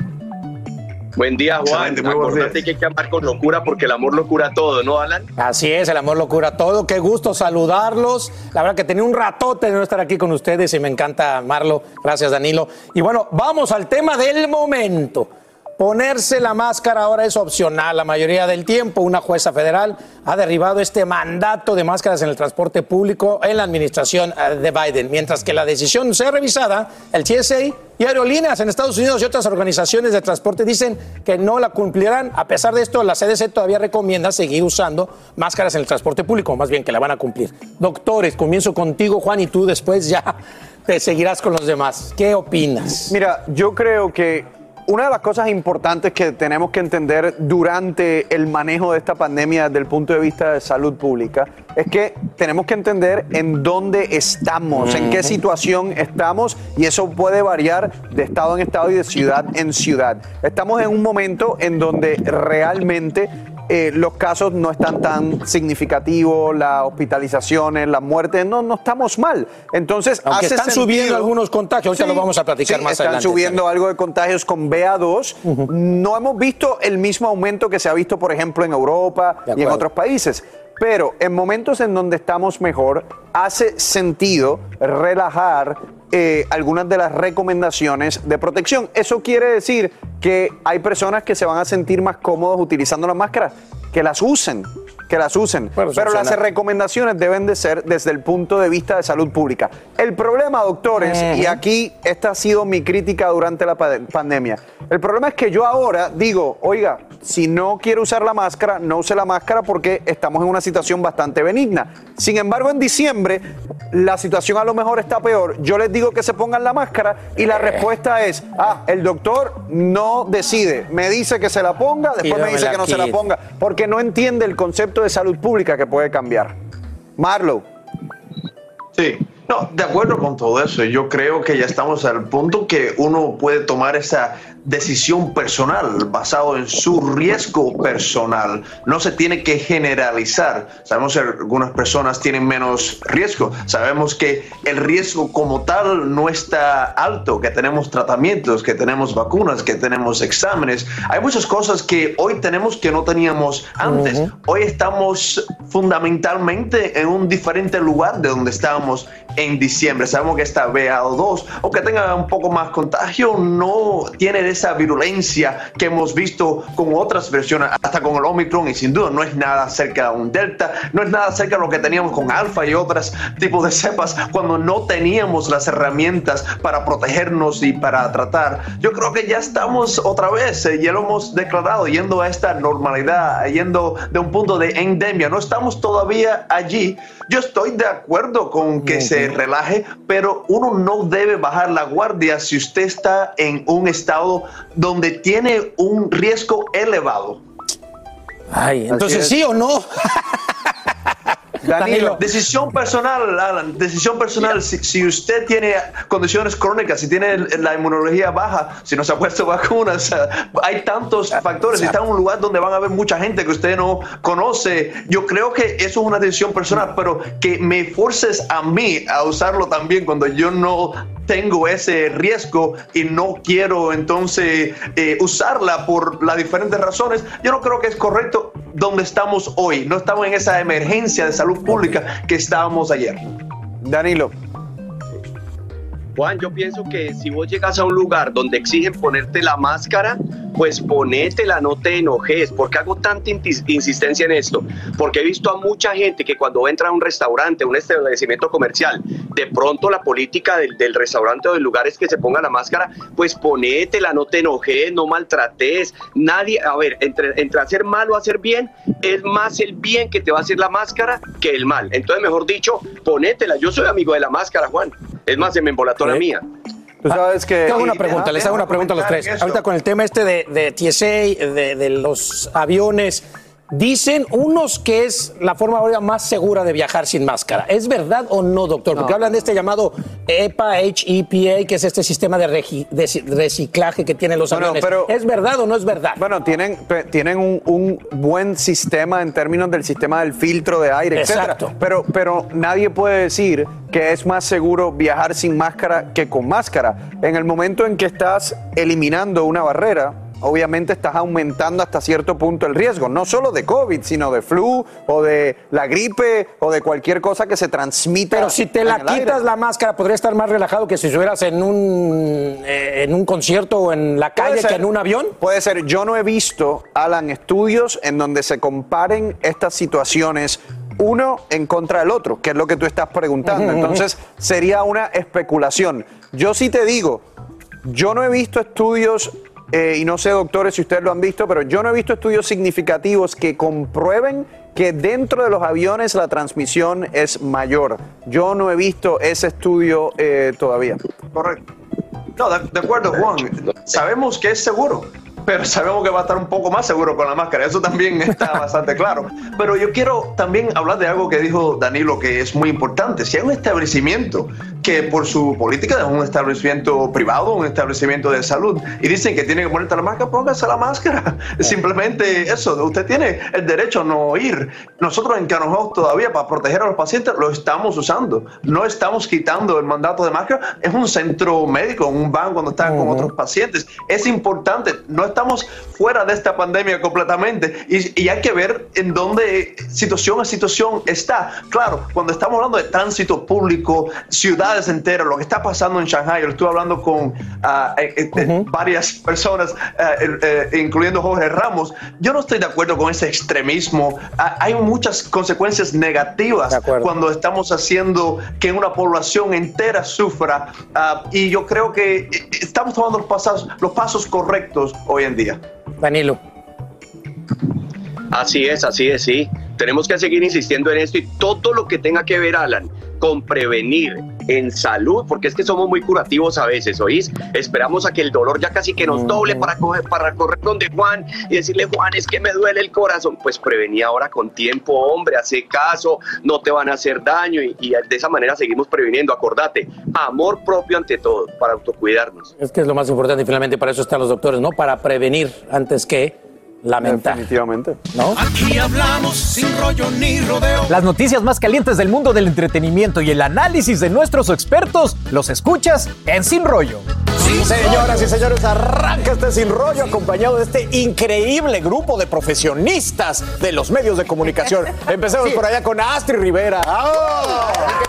Buen día, Juan. Acordate que hay que amar con locura porque el amor lo cura todo, ¿no, Alan? Así es, el amor lo cura todo. Qué gusto saludarlos. La verdad que tenía un ratote de no estar aquí con ustedes y me encanta amarlo. Gracias, Danilo. Y bueno, vamos al tema del momento. Ponerse la máscara ahora es opcional la mayoría del tiempo. Una jueza federal ha derribado este mandato de máscaras en el transporte público en la administración eh, de Biden. Mientras que la decisión sea revisada, el TSA y aerolíneas en Estados Unidos y otras organizaciones de transporte dicen que no la cumplirán. A pesar de esto, la CDC todavía recomienda seguir usando máscaras en el transporte público, más bien que la van a cumplir. Doctores, comienzo contigo, Juan, y tú después ya te seguirás con los demás. ¿Qué opinas? Mira, yo creo que una de las cosas importantes que tenemos que entender durante el manejo de esta pandemia desde el punto de vista de salud pública es que tenemos que entender en dónde estamos, en qué situación estamos y eso puede variar de estado en estado y de ciudad en ciudad. Estamos en un momento en donde realmente eh, los casos no están tan significativos, las hospitalizaciones, las muertes, no, no estamos mal. Entonces, Aunque hace están subiendo algunos contagios, ahorita lo vamos a platicar más están adelante subiendo algo de contagios con BA2. No hemos visto el mismo aumento que se ha visto, por ejemplo, en Europa y en otros países. Pero en momentos en donde estamos mejor, hace sentido relajar eh, algunas de las recomendaciones de protección. Eso quiere decir que hay personas que se van a sentir más cómodos utilizando las máscaras, que las usen, que las usen. Bueno, Pero las recomendaciones deben de ser desde el punto de vista de salud pública. El problema, doctores, y aquí esta ha sido mi crítica durante la pa- pandemia, el problema es que yo ahora digo, oiga, si no quiere usar la máscara, no use la máscara porque estamos en una situación bastante benigna. Sin embargo, en diciembre la situación a lo mejor está peor. Yo les digo que se pongan la máscara y la respuesta es, ah, el doctor no decide, me dice que se la ponga, después me dice que no se la ponga, porque no entiende el concepto de salud pública que puede cambiar. Marlo. Sí. No, de acuerdo con todo eso. Yo creo que ya estamos al punto que uno puede tomar esa decisión personal basado en su riesgo personal. No se tiene que generalizar. Sabemos que algunas personas tienen menos riesgo. Sabemos que el riesgo como tal no está alto, que tenemos tratamientos, que tenemos vacunas, que tenemos exámenes. Hay muchas cosas que hoy tenemos que no teníamos antes. Hoy estamos fundamentalmente en un diferente lugar de donde estábamos en diciembre. Sabemos que esta BA2, aunque tenga un poco más contagio, no tiene esa virulencia que hemos visto con otras versiones, hasta con el Omicron, y sin duda no es nada cerca de un Delta, no es nada cerca de lo que teníamos con Alfa y otros tipos de cepas cuando no teníamos las herramientas para protegernos y para tratar. Yo creo que ya estamos otra vez, eh, ya lo hemos declarado, yendo a esta normalidad, yendo de un punto de endemia. No estamos todavía allí. Yo estoy de acuerdo con que se relaje, pero uno no debe bajar la guardia si usted está en un estado donde tiene un riesgo elevado. Ay, entonces es. sí o no. Danilo. Decisión personal, Alan, decisión personal. Si, si usted tiene condiciones crónicas, si tiene la inmunología baja, si no se ha puesto vacunas, o sea, hay tantos factores. Si está en un lugar donde van a haber mucha gente que usted no conoce, yo creo que eso es una decisión personal, pero que me forces a mí a usarlo también cuando yo no tengo ese riesgo y no quiero entonces eh, usarla por las diferentes razones, yo no creo que es correcto donde estamos hoy. No estamos en esa emergencia de salud pública que estábamos ayer. Danilo. Juan, yo pienso que si vos llegas a un lugar donde exigen ponerte la máscara, pues ponétela, no te enojes. ¿Por qué hago tanta insistencia en esto? Porque he visto a mucha gente que cuando entra a un restaurante, un establecimiento comercial, de pronto la política del, restaurante o del lugar es que se ponga la máscara, pues ponétela, no te enojes, no maltrates. Nadie, a ver, entre, entre hacer mal o hacer bien, es más el bien que te va a hacer la máscara que el mal. Entonces, mejor dicho, ponétela. Yo soy amigo de la máscara, Juan. Es más, se me embolató la mía. Tú sabes que. Te hago una pregunta, les hago una pregunta a los tres. Ahorita con el tema este de, de TSA, de, de los aviones. Dicen unos que es la forma ahora más segura de viajar sin máscara. ¿Es verdad o no, doctor? Porque hablan de este llamado EPA, HEPA, que es este sistema de, reciclaje que tienen los Bueno, aviones. pero- ¿Es verdad o no es verdad? Bueno, tienen, tienen un, un buen sistema en términos del sistema del filtro de aire, Exacto. etc. Pero, pero nadie puede decir que es más seguro viajar sin máscara que con máscara. En el momento en que estás eliminando una barrera, obviamente estás aumentando hasta cierto punto el riesgo, no solo de COVID, sino de flu o de la gripe o de cualquier cosa que se transmita. Pero si te la aire. quitas la máscara, podría estar más relajado que si estuvieras en un, eh, en un concierto o en la calle ser. que en un avión. Puede ser. Yo no he visto, Alan, estudios en donde se comparen estas situaciones uno en contra del otro, que es lo que tú estás preguntando. Entonces, sería una especulación. Yo sí te digo, yo no he visto estudios, eh, y no sé, doctores, si ustedes lo han visto, pero yo no he visto estudios significativos que comprueben que dentro de los aviones la transmisión es mayor. Yo no he visto ese estudio eh, todavía. Correcto. No, de, de acuerdo, Juan. Sabemos que es seguro, pero sabemos que va a estar un poco más seguro con la máscara. Eso también está bastante claro. Pero yo quiero también hablar de algo que dijo Danilo, que es muy importante. Si hay un establecimiento que por su política es un establecimiento privado, un establecimiento de salud, y dicen que tiene que ponerte la máscara, póngase la máscara. Simplemente eso, usted tiene el derecho a no ir. Nosotros en Canojo todavía para proteger a los pacientes lo estamos usando. No estamos quitando el mandato de máscara. Es un centro médico, un van cuando están con otros pacientes. Es importante. No estamos fuera de esta pandemia completamente y, y hay que ver en dónde situación a situación está. Claro, cuando estamos hablando de tránsito público, ciudades enteras, lo que está pasando en Shanghai, yo estuve hablando con eh, eh, eh, varias personas, ah, eh, eh, incluyendo Jorge Ramos, yo no estoy de acuerdo con ese extremismo. Ah, hay muchas consecuencias negativas cuando estamos haciendo que una población entera sufra ah, y yo creo que eh, estamos tomando los pasos, los pasos correctos hoy en día. Danilo. Así es, así es, sí. Tenemos que seguir insistiendo en esto y todo lo que tenga que ver, Alan, con prevenir en salud, porque es que somos muy curativos a veces, ¿oís? Esperamos a que el dolor ya casi que nos doble para, coger, para correr donde Juan y decirle, Juan, es que me duele el corazón. Pues prevení ahora con tiempo, hombre, hace caso, no te van a hacer daño y, y de esa manera seguimos previniendo. Acordate, amor propio ante todo, para autocuidarnos. Es que es lo más importante y finalmente para eso están los doctores, ¿no? Para prevenir antes que lamentar. Definitivamente. ¿No? Aquí hablamos sin rollo ni rodeo. Las noticias más calientes del mundo del entretenimiento y el análisis de nuestros expertos los escuchas en Sin Rollo. Señoras y señores, arranca este sin rollo acompañado de este increíble grupo de profesionistas de los medios de comunicación. Empecemos por allá con Astrid Rivera. Mi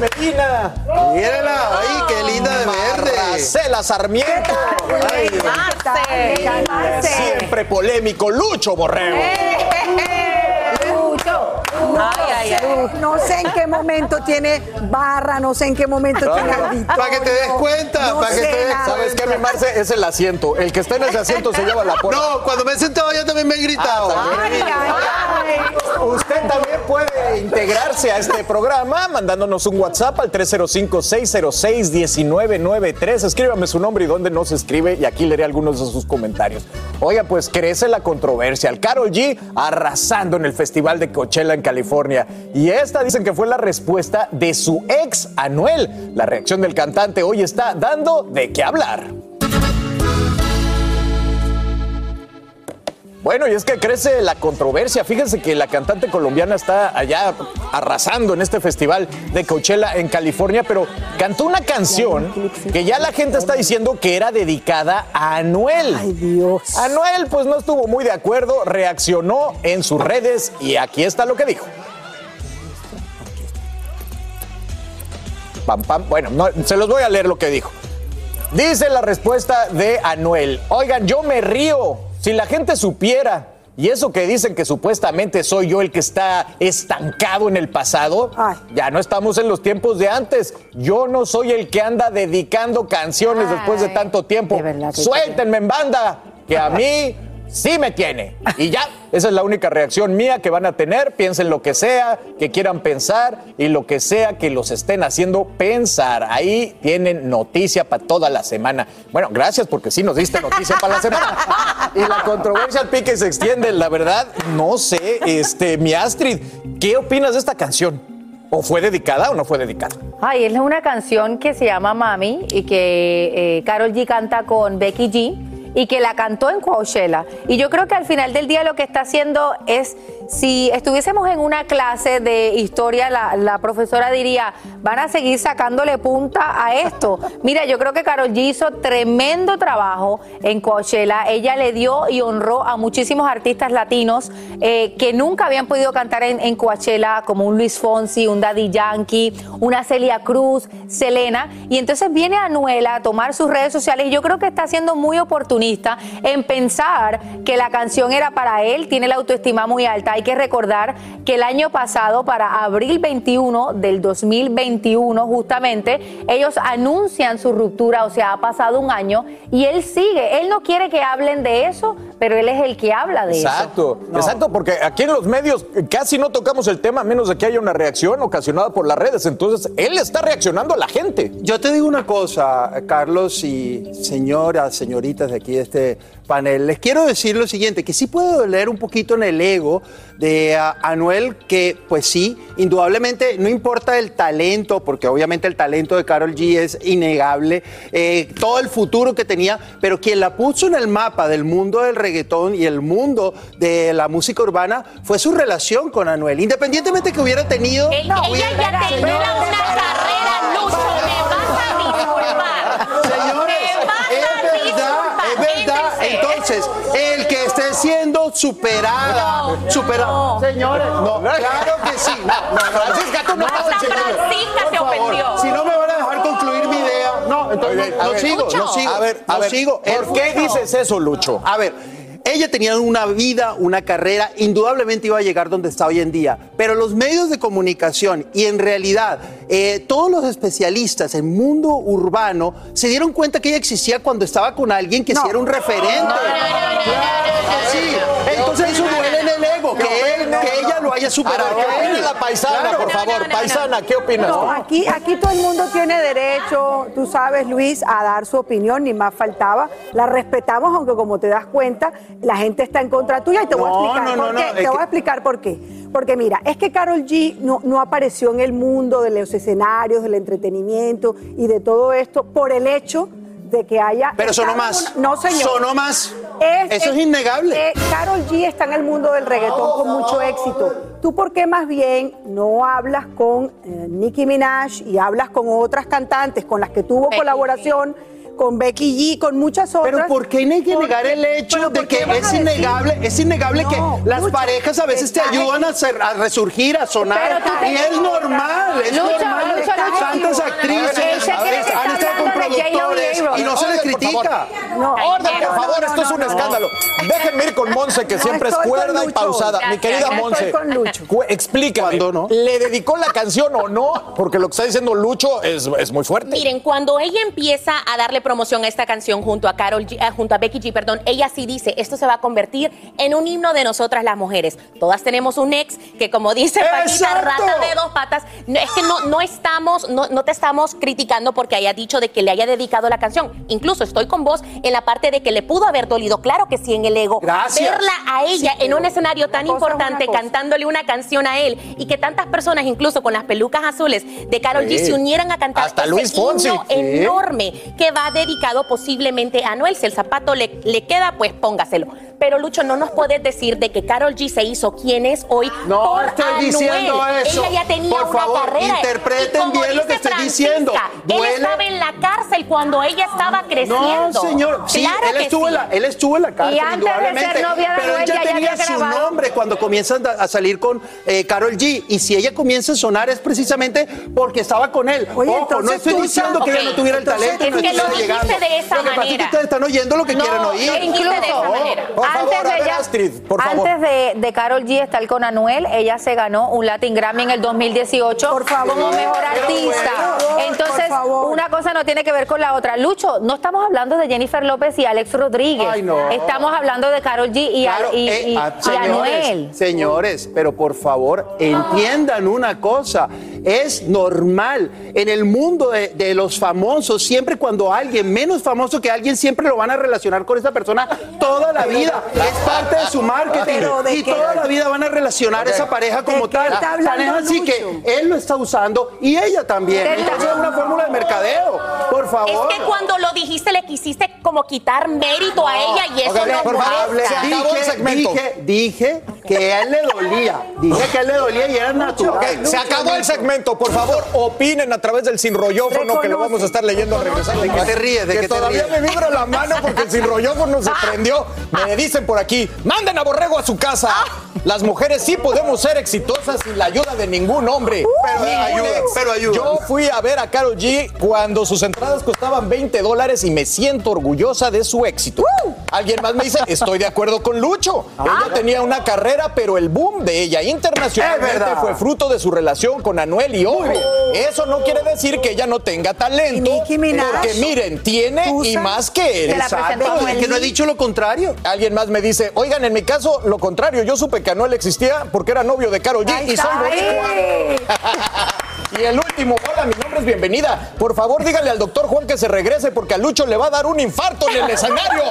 Medina. Mírenla ahí, qué linda de verde. Marcela Sarmiento. Ay, Siempre polémico, Lucho Borrego. Ay, ay, ay. No sé en qué momento tiene barra, no sé en qué momento tiene auditorio. Para que te des cuenta, No para que sé te des nada. ¿Sabes qué, mi Marce? Es el asiento. El que está en ese asiento se lleva la puerta. No, cuando me he sentado ya también me han gritado. Ay, ay, ay. Usted Usted también puede integrarse a este programa mandándonos un WhatsApp al 305-606-1993. Escríbame su nombre y dónde nos escribe y aquí leeré algunos de sus comentarios. Oiga, pues crece la controversia. El Carol G arrasando en el Festival de Coachella en California. Y esta dicen que fue la respuesta de su ex Anuel. La reacción del cantante hoy está dando de qué hablar. Bueno, y es que crece la controversia. Fíjense que la cantante colombiana está allá arrasando en este festival de Coachella en California, pero cantó una canción que ya la gente está diciendo que era dedicada a Anuel. Ay, Dios. Anuel, pues no estuvo muy de acuerdo, reaccionó en sus redes y aquí está lo que dijo. Pam, pam. Bueno, no, se los voy a leer lo que dijo. Dice la respuesta de Anuel. Oigan, yo me río. Si la gente supiera, y eso que dicen que supuestamente soy yo el que está estancado en el pasado, ya no estamos en los tiempos de antes. Yo no soy el que anda dedicando canciones después de tanto tiempo. Suéltenme en banda, que a mí sí me tiene. Y ya, esa es la única reacción mía que van a tener. Piensen lo que sea, que quieran pensar y lo que sea que los estén haciendo pensar. Ahí tienen noticia para toda la semana. Bueno, gracias porque sí nos diste noticia para la semana. Y la controversia al pique se extiende. La verdad, no sé, este, mi Astrid, ¿qué opinas de esta canción? ¿O fue dedicada o no fue dedicada? Ay, es una canción que se llama Mami y que eh, Carol G canta con Becky G y que la cantó en Coachella. Y yo creo que al final del día lo que está haciendo es, si estuviésemos en una clase de historia, la, profesora diría, van a seguir sacándole punta a esto. Mira, yo creo que Carol G hizo tremendo trabajo en Coachella. Ella le dio y honró a muchísimos artistas latinos eh, que nunca habían podido cantar en, en Coachella, como un Luis Fonsi, un Daddy Yankee, una Celia Cruz, Selena. Y entonces viene Anuela a tomar sus redes sociales y yo creo que está siendo muy oportunista en pensar que la canción era para él, tiene la autoestima muy alta. Hay que recordar que el año pasado, para abril 21 del 2021, justamente, ellos anuncian su ruptura, o sea, ha pasado un año y él sigue. Él no quiere que hablen de eso, pero él es el que habla de eso. Exacto, exacto, porque aquí en los medios casi no tocamos el tema a menos de que haya una reacción ocasionada por las redes. Entonces, él está reaccionando a la gente. Yo te digo una cosa, Carlos y señoras, señoritas de aquí de este panel. Les quiero decir lo siguiente, que sí puede doler un poquito en el ego de ah, Anuel, que pues sí, indudablemente no importa el talento, porque obviamente el talento de Carol G es innegable, eh, todo el futuro que tenía, pero quien la puso en el mapa del mundo del reggaetón y el mundo de la música urbana fue su relación con Anuel, independientemente que hubiera tenido... ella ya tenía una carrera, Lucho, me vas a disculpar. Señores, es verdad, es verdad. Entonces, el que esté siendo superada, superada. Señores, no, claro que sí. No, no, Francisca, tú no vas a enseñar. Francisca se Por favor, ofendió. Si no me van a dejar concluir mi idea, no, entonces no, no sigo, no sigo. A ver, a no ver, sigo. ¿por qué dices eso, Lucho? A ver. Ella tenía una vida, una carrera, indudablemente iba a llegar donde está hoy en día, pero los medios de comunicación y en realidad eh, todos los especialistas en mundo urbano se dieron cuenta que ella existía cuando estaba con alguien que sí era un referente. Claro que sí. Entonces eso duele en el ego, que, él- que ella lo haya superado. A ver, ¿qué opina la paisana, Claro. por favor? paisana, ¿qué opinas No, tú? aquí, aquí todo el mundo tiene derecho, tú sabes, Luis, a dar su opinión, ni más faltaba. La respetamos, aunque como te das cuenta, la gente está en contra tuya y te voy a No, explicar no, no, por no, qué. te que- voy a explicar por qué. Porque mira, es que Carol G no, no apareció en el mundo de los escenarios, del entretenimiento y de todo esto por el hecho de que haya... Pero sonó más. un- No, señor. Sonó más. Eso es innegable. eh, Carol G está en el mundo del reggaetón con mucho éxito. ¿Tú por qué más bien no hablas con eh, Nicki Minaj y hablas con otras cantantes con las que tuvo colaboración? Con Becky G, con muchas otras. Pero ¿por qué hay que negar el hecho de que es innegable, es innegable que las parejas a veces te ayudan a, ser- a resurgir, a sonar? Y es normal, es Lucho, normal. Lucho, Lucho. Tantas actrices han estado con productores y no se les critica. Orden, por favor, esto es un escándalo. Déjenme ir con Monse, que siempre es cuerda y pausada. Mi querida Monse, explícame, ¿le dedicó la canción o no? Porque lo que está diciendo Lucho es, es muy fuerte. Miren, cuando ella empieza a darle promoción a esta canción junto a Carol G- eh, junto a Becky G, perdón, ella sí dice, esto se va a convertir en un himno de nosotras las mujeres. Todas tenemos un ex que como dice Paquita, rata de dos patas, no, es que no, no estamos, no, no te estamos criticando porque haya dicho de que le haya dedicado la canción. Incluso estoy con vos en la parte de que le pudo haber dolido, claro que sí, en el ego. Gracias. Verla a ella en un escenario tan una importante cantándole una canción a él y que tantas personas, incluso con las pelucas azules de Carol G, Sí. se unieran a cantar Hasta ese Luis Fonsi. himno Sí. enorme que va dedicado posiblemente a Noel. Si el zapato le, le queda, pues póngaselo. Pero Lucho, no nos puedes decir de que Carol G se hizo quien es hoy No por estoy Anuel. diciendo eso. Ella ya tenía Por una favor, carrera. interpreten bien lo que estoy Francisca, diciendo. Él estaba en la cárcel cuando ella estaba creciendo. No, señor. Sí, Claro él, que estuvo en la, él estuvo en la cárcel, Y antes de ser indudablemente. novia de pero ya- ya tenía su nombre cuando comienzan a salir con eh, Carol G. Y si ella comienza a sonar es precisamente porque estaba con él. Oye, Ojo, no entonces estoy tú diciendo que ella no tuviera el talento. es no que lo estuviera dijiste llegando. de esa Lo que pasa es que manera. ustedes están oyendo lo que No, quieren lo oír. dijiste de esa manera. Por favor, antes de ver, ella- Astrid, por favor. Antes de, de Carol G estar con Anuel, ella se ganó un Latin Grammy en el 2018 Por favor. como mejor artista. bueno, Entonces, por favor. una cosa no tiene que ver con la otra. Lucho, no estamos hablando de Jennifer López y Alex Rodríguez. Ay, no. Estamos hablando de Carol G y, Claro, y- eh, y- ah, y señores, Anuel. Señores, pero por favor, entiendan una cosa. Es normal. En el mundo de, de los famosos, siempre cuando alguien menos famoso que alguien, siempre lo van a relacionar con esa persona toda la vida. Es parte de su marketing. Pero ¿de Y toda la vida van a relacionar Ok. esa pareja como ¿De qué tal. Tan es así Lucho? que él lo está usando y ella también. ¿Qué Entonces es una fórmula de mercadeo. Por favor. Es que cuando lo dijiste le quisiste como quitar mérito a ella y eso Ok, no por favor, molesta. se acabó el segmento. Dije, dije que a él le dolía. Dije que a él le dolía y era natural. Ok, se acabó el segmento. Por favor, opinen a través del sinrollófono que lo vamos a estar leyendo al regresar. ¿De qué te ríes? ¿De que qué te todavía ríes? me vibra la mano porque el sinrollófono se prendió. Me dicen por aquí, manden a Borrego a su casa. Las mujeres sí podemos ser exitosas sin la ayuda de ningún hombre. Pero Ningún ayuda, ex. pero ayuda. Yo fui a ver a Carol G cuando sus entradas costaban 20 dólares y me siento orgullosa de su éxito. Alguien más me dice, estoy de acuerdo con Lucho. Ella tenía una carrera, pero el boom de ella internacionalmente verdad. fue fruto de su relación con Anuel y ojo, eso no quiere decir que ella no tenga talento. Y Nicki Minaj. Porque miren, tiene y más que él. Se la presentó Exacto, Anuel. es que no he dicho lo contrario. Alguien más me dice, oigan, en mi caso, lo contrario, yo supe que Anuel existía porque era novio de Karol G Ahí y soy boricua. Y el último, hola, mi nombre es Bienvenida. Por favor, díganle al doctor Juan que se regrese porque a Lucho le va a dar un infarto en el escenario.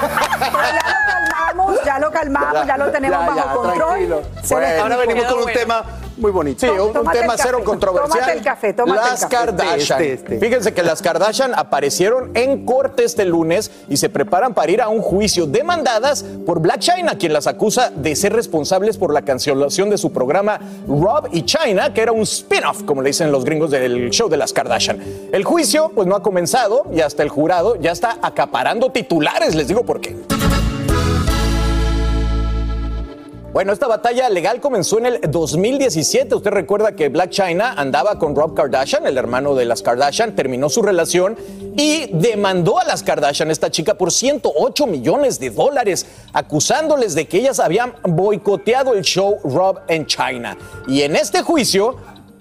Ya lo calmamos, ya lo calmamos, ya, lo tenemos Ya, ya, bajo control. Bueno, ahora venimos con un tema muy bonito. Sí, un, tema el cero controversial. tómate el café, tómate el las café. Kardashian. Este, este. Fíjense que las Kardashian aparecieron en corte este lunes y se preparan para ir a un juicio demandadas por Black China, quien las acusa de ser responsables por la cancelación de su programa Rob y China, que era un spin-off, como le dicen los gringos del show de las Kardashian. El juicio, pues no ha comenzado y hasta el jurado ya está acaparando titulares. Les digo por qué. Bueno, esta batalla legal comenzó en el 2017. Usted recuerda que Black China andaba con Rob Kardashian, el hermano de las Kardashian, terminó su relación y demandó a las Kardashian, esta chica, por 108 millones de dólares, acusándoles de que ellas habían boicoteado el show Rob en China. Y en este juicio,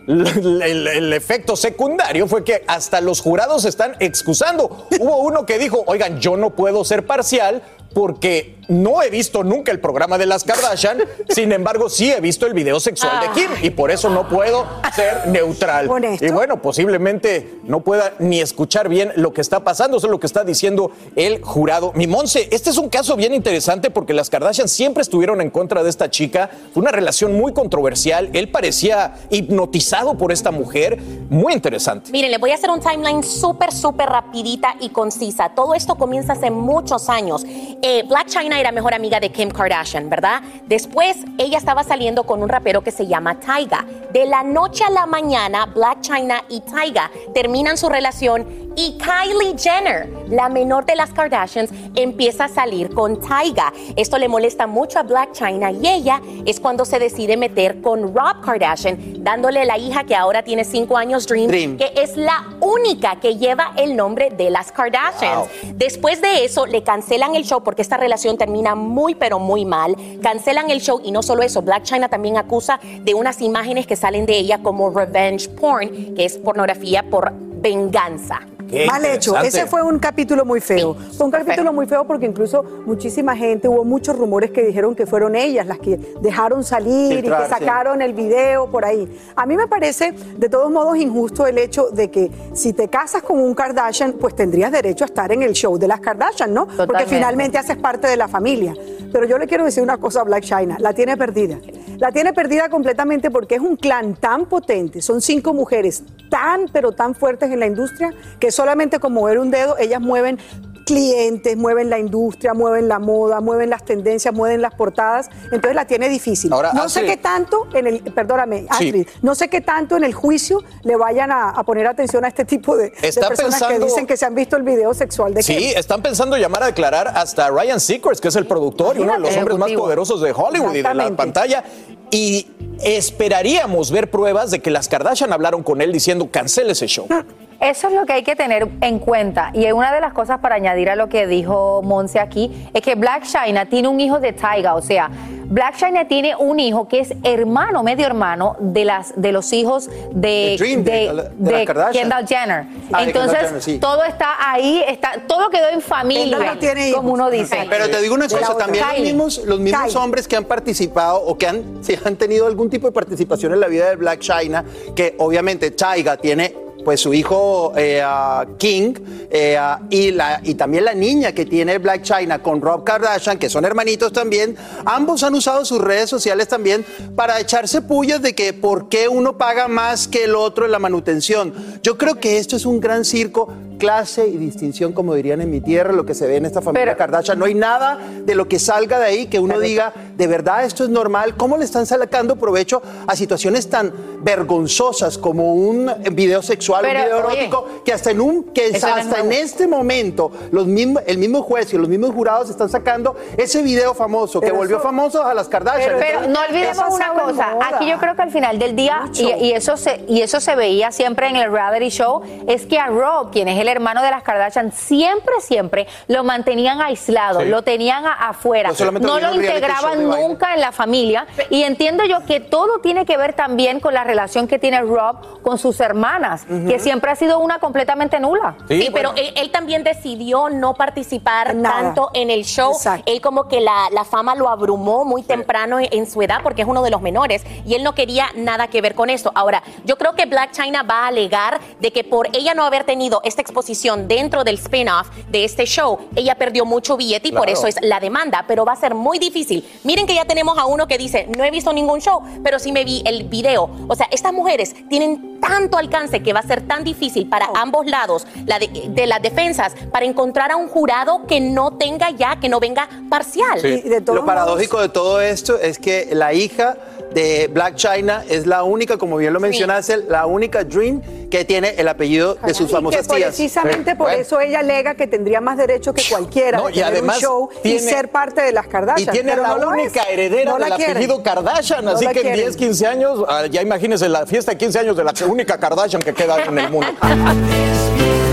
el, el- efecto secundario fue que hasta los jurados se están excusando. Hubo uno que dijo, oigan, yo no puedo ser parcial porque no he visto nunca el programa de las Kardashian, sin embargo sí he visto el video sexual de Kim y por eso no puedo ser neutral. Y bueno, posiblemente no pueda ni escuchar bien lo que está pasando, eso es lo que está diciendo el jurado. Mi Monse, este es un caso bien interesante porque las Kardashian siempre estuvieron en contra de esta chica, fue una relación muy controversial, él parecía hipnotizado por esta mujer, muy interesante. Miren, les voy a hacer un timeline súper, súper rapidita y concisa. Todo esto comienza hace muchos años. Eh, Black China era mejor amiga de Kim Kardashian, ¿verdad? Después ella estaba saliendo con un rapero que se llama Tyga. De la noche a la mañana, Black China y Tyga terminan su relación Y Kylie Jenner, la menor de las Kardashians, empieza a salir con Tyga. Esto le molesta mucho a Black China y ella es cuando se decide meter con Rob Kardashian, dándole la hija que ahora tiene cinco años, Dream, Dream. que es la única que lleva el nombre de las Kardashians. Después de eso, le cancelan el show porque esta relación termina muy, pero muy mal. Cancelan el show y no solo eso, Black China también acusa de unas imágenes que salen de ella como revenge porn, que es pornografía por venganza. Mal hecho. Ese fue un capítulo muy feo. Fue un capítulo muy feo porque incluso muchísima gente, hubo muchos rumores que dijeron que fueron ellas las que dejaron salir y que sí. sacaron el video por ahí. A mí me parece de todos modos injusto el hecho de que si te casas con un Kardashian, pues tendrías derecho a estar en el show de las Kardashian, ¿no? Porque finalmente haces parte de la familia. Pero yo le quiero decir una cosa a Black China, la tiene perdida. La tiene perdida completamente porque es un clan tan potente, son cinco mujeres tan pero tan fuertes en la industria que solamente con mover un dedo ellas mueven clientes, mueven la industria, mueven la moda, mueven las tendencias, mueven las portadas, entonces la tiene difícil. Ahora, no sé qué tanto en el, perdóname, Sí. Astrid, no sé qué tanto en el juicio le vayan a, a poner atención a este tipo de, personas que pensando- dicen que se han visto el video sexual de Sí, están pensando llamar a declarar hasta Ryan Seacrest, que es el productor y uno de los hombres más poderosos de Hollywood y de la pantalla. Y esperaríamos ver pruebas de que las Kardashian hablaron con él diciendo cancele ese show. Eso es lo que hay que tener en cuenta. Y una de las cosas para añadir a lo que dijo Monse aquí es que Black China tiene un hijo de Tyga. O sea, Black China tiene un hijo que es hermano, medio hermano de las de los hijos de, De Dream. Kendall Jenner. Ah, Entonces, Kendall Jenner, sí. todo está ahí, está, todo quedó en familia, tiene como uno dice. Pero te digo una cosa, también los mismos, los mismos Kylie. hombres que han participado o que han, si han tenido algún tipo de participación en la vida de Black China, que obviamente Tyga tiene pues su hijo eh, King eh, y, la, y también la niña que tiene Black China con Rob Kardashian, que son hermanitos también, ambos han usado sus redes sociales también para echarse pullas de que por qué uno paga más que el otro en la manutención. Yo creo que esto es un gran circo, clase y distinción, como dirían en mi tierra, lo que se ve en esta familia Kardashian. No hay nada de lo que salga de ahí que uno diga, de verdad esto es normal. ¿Cómo le están sacando provecho a situaciones tan vergonzosas como un video sexual, Pero, un video oye, erótico, que hasta en un que hasta en este momento los mismos, el mismo juez y los mismos jurados están sacando ese video famoso que Pero volvió eso- famoso a las Kardashian. Pero, no olvidemos una cosa, aquí yo creo que al final del día, y, y eso se, y eso se veía siempre en el reality show, es que a Rob, quien es el hermano de las Kardashian, siempre, siempre lo mantenían aislado, Sí. lo tenían a- afuera, No lo integraban nunca en la familia, y entiendo yo que todo tiene que ver también con la relación que tiene Rob con sus hermanas, que siempre ha sido una completamente nula. Sí, pero él, él también decidió no participar tanto en el show. Él como que la, la fama lo abrumó muy temprano en, en su edad porque es uno de los menores y él no quería nada que ver con esto. Ahora, yo creo que Black China va a alegar de que por ella no haber tenido esta exposición dentro del spin-off de este show, ella perdió mucho billete y por Claro. eso es la demanda, pero va a ser muy difícil. Miren que ya tenemos a uno que dice, no he visto ningún show, pero sí me vi el video. O sea, estas mujeres tienen tanto alcance que va a ser tan difícil para ambos lados la de, de las defensas para encontrar a un jurado que no tenga ya, que no venga parcial. Lo paradójico de todo esto es que la hija de Black China es la única, como bien lo mencionaste, la única Dream que tiene el apellido de sus Y que famosas tías. precisamente por Bueno. eso ella alega que tendría más derechos que cualquiera No, de y tener además un show tiene- y ser parte de las Y Kardashian. tiene pero la única es. heredera No la del quieren. apellido Kardashian, No así que en quieren. 10, 15 años, ah, ya imagínense la fiesta de 15 años de la única Kardashian que queda en el mundo.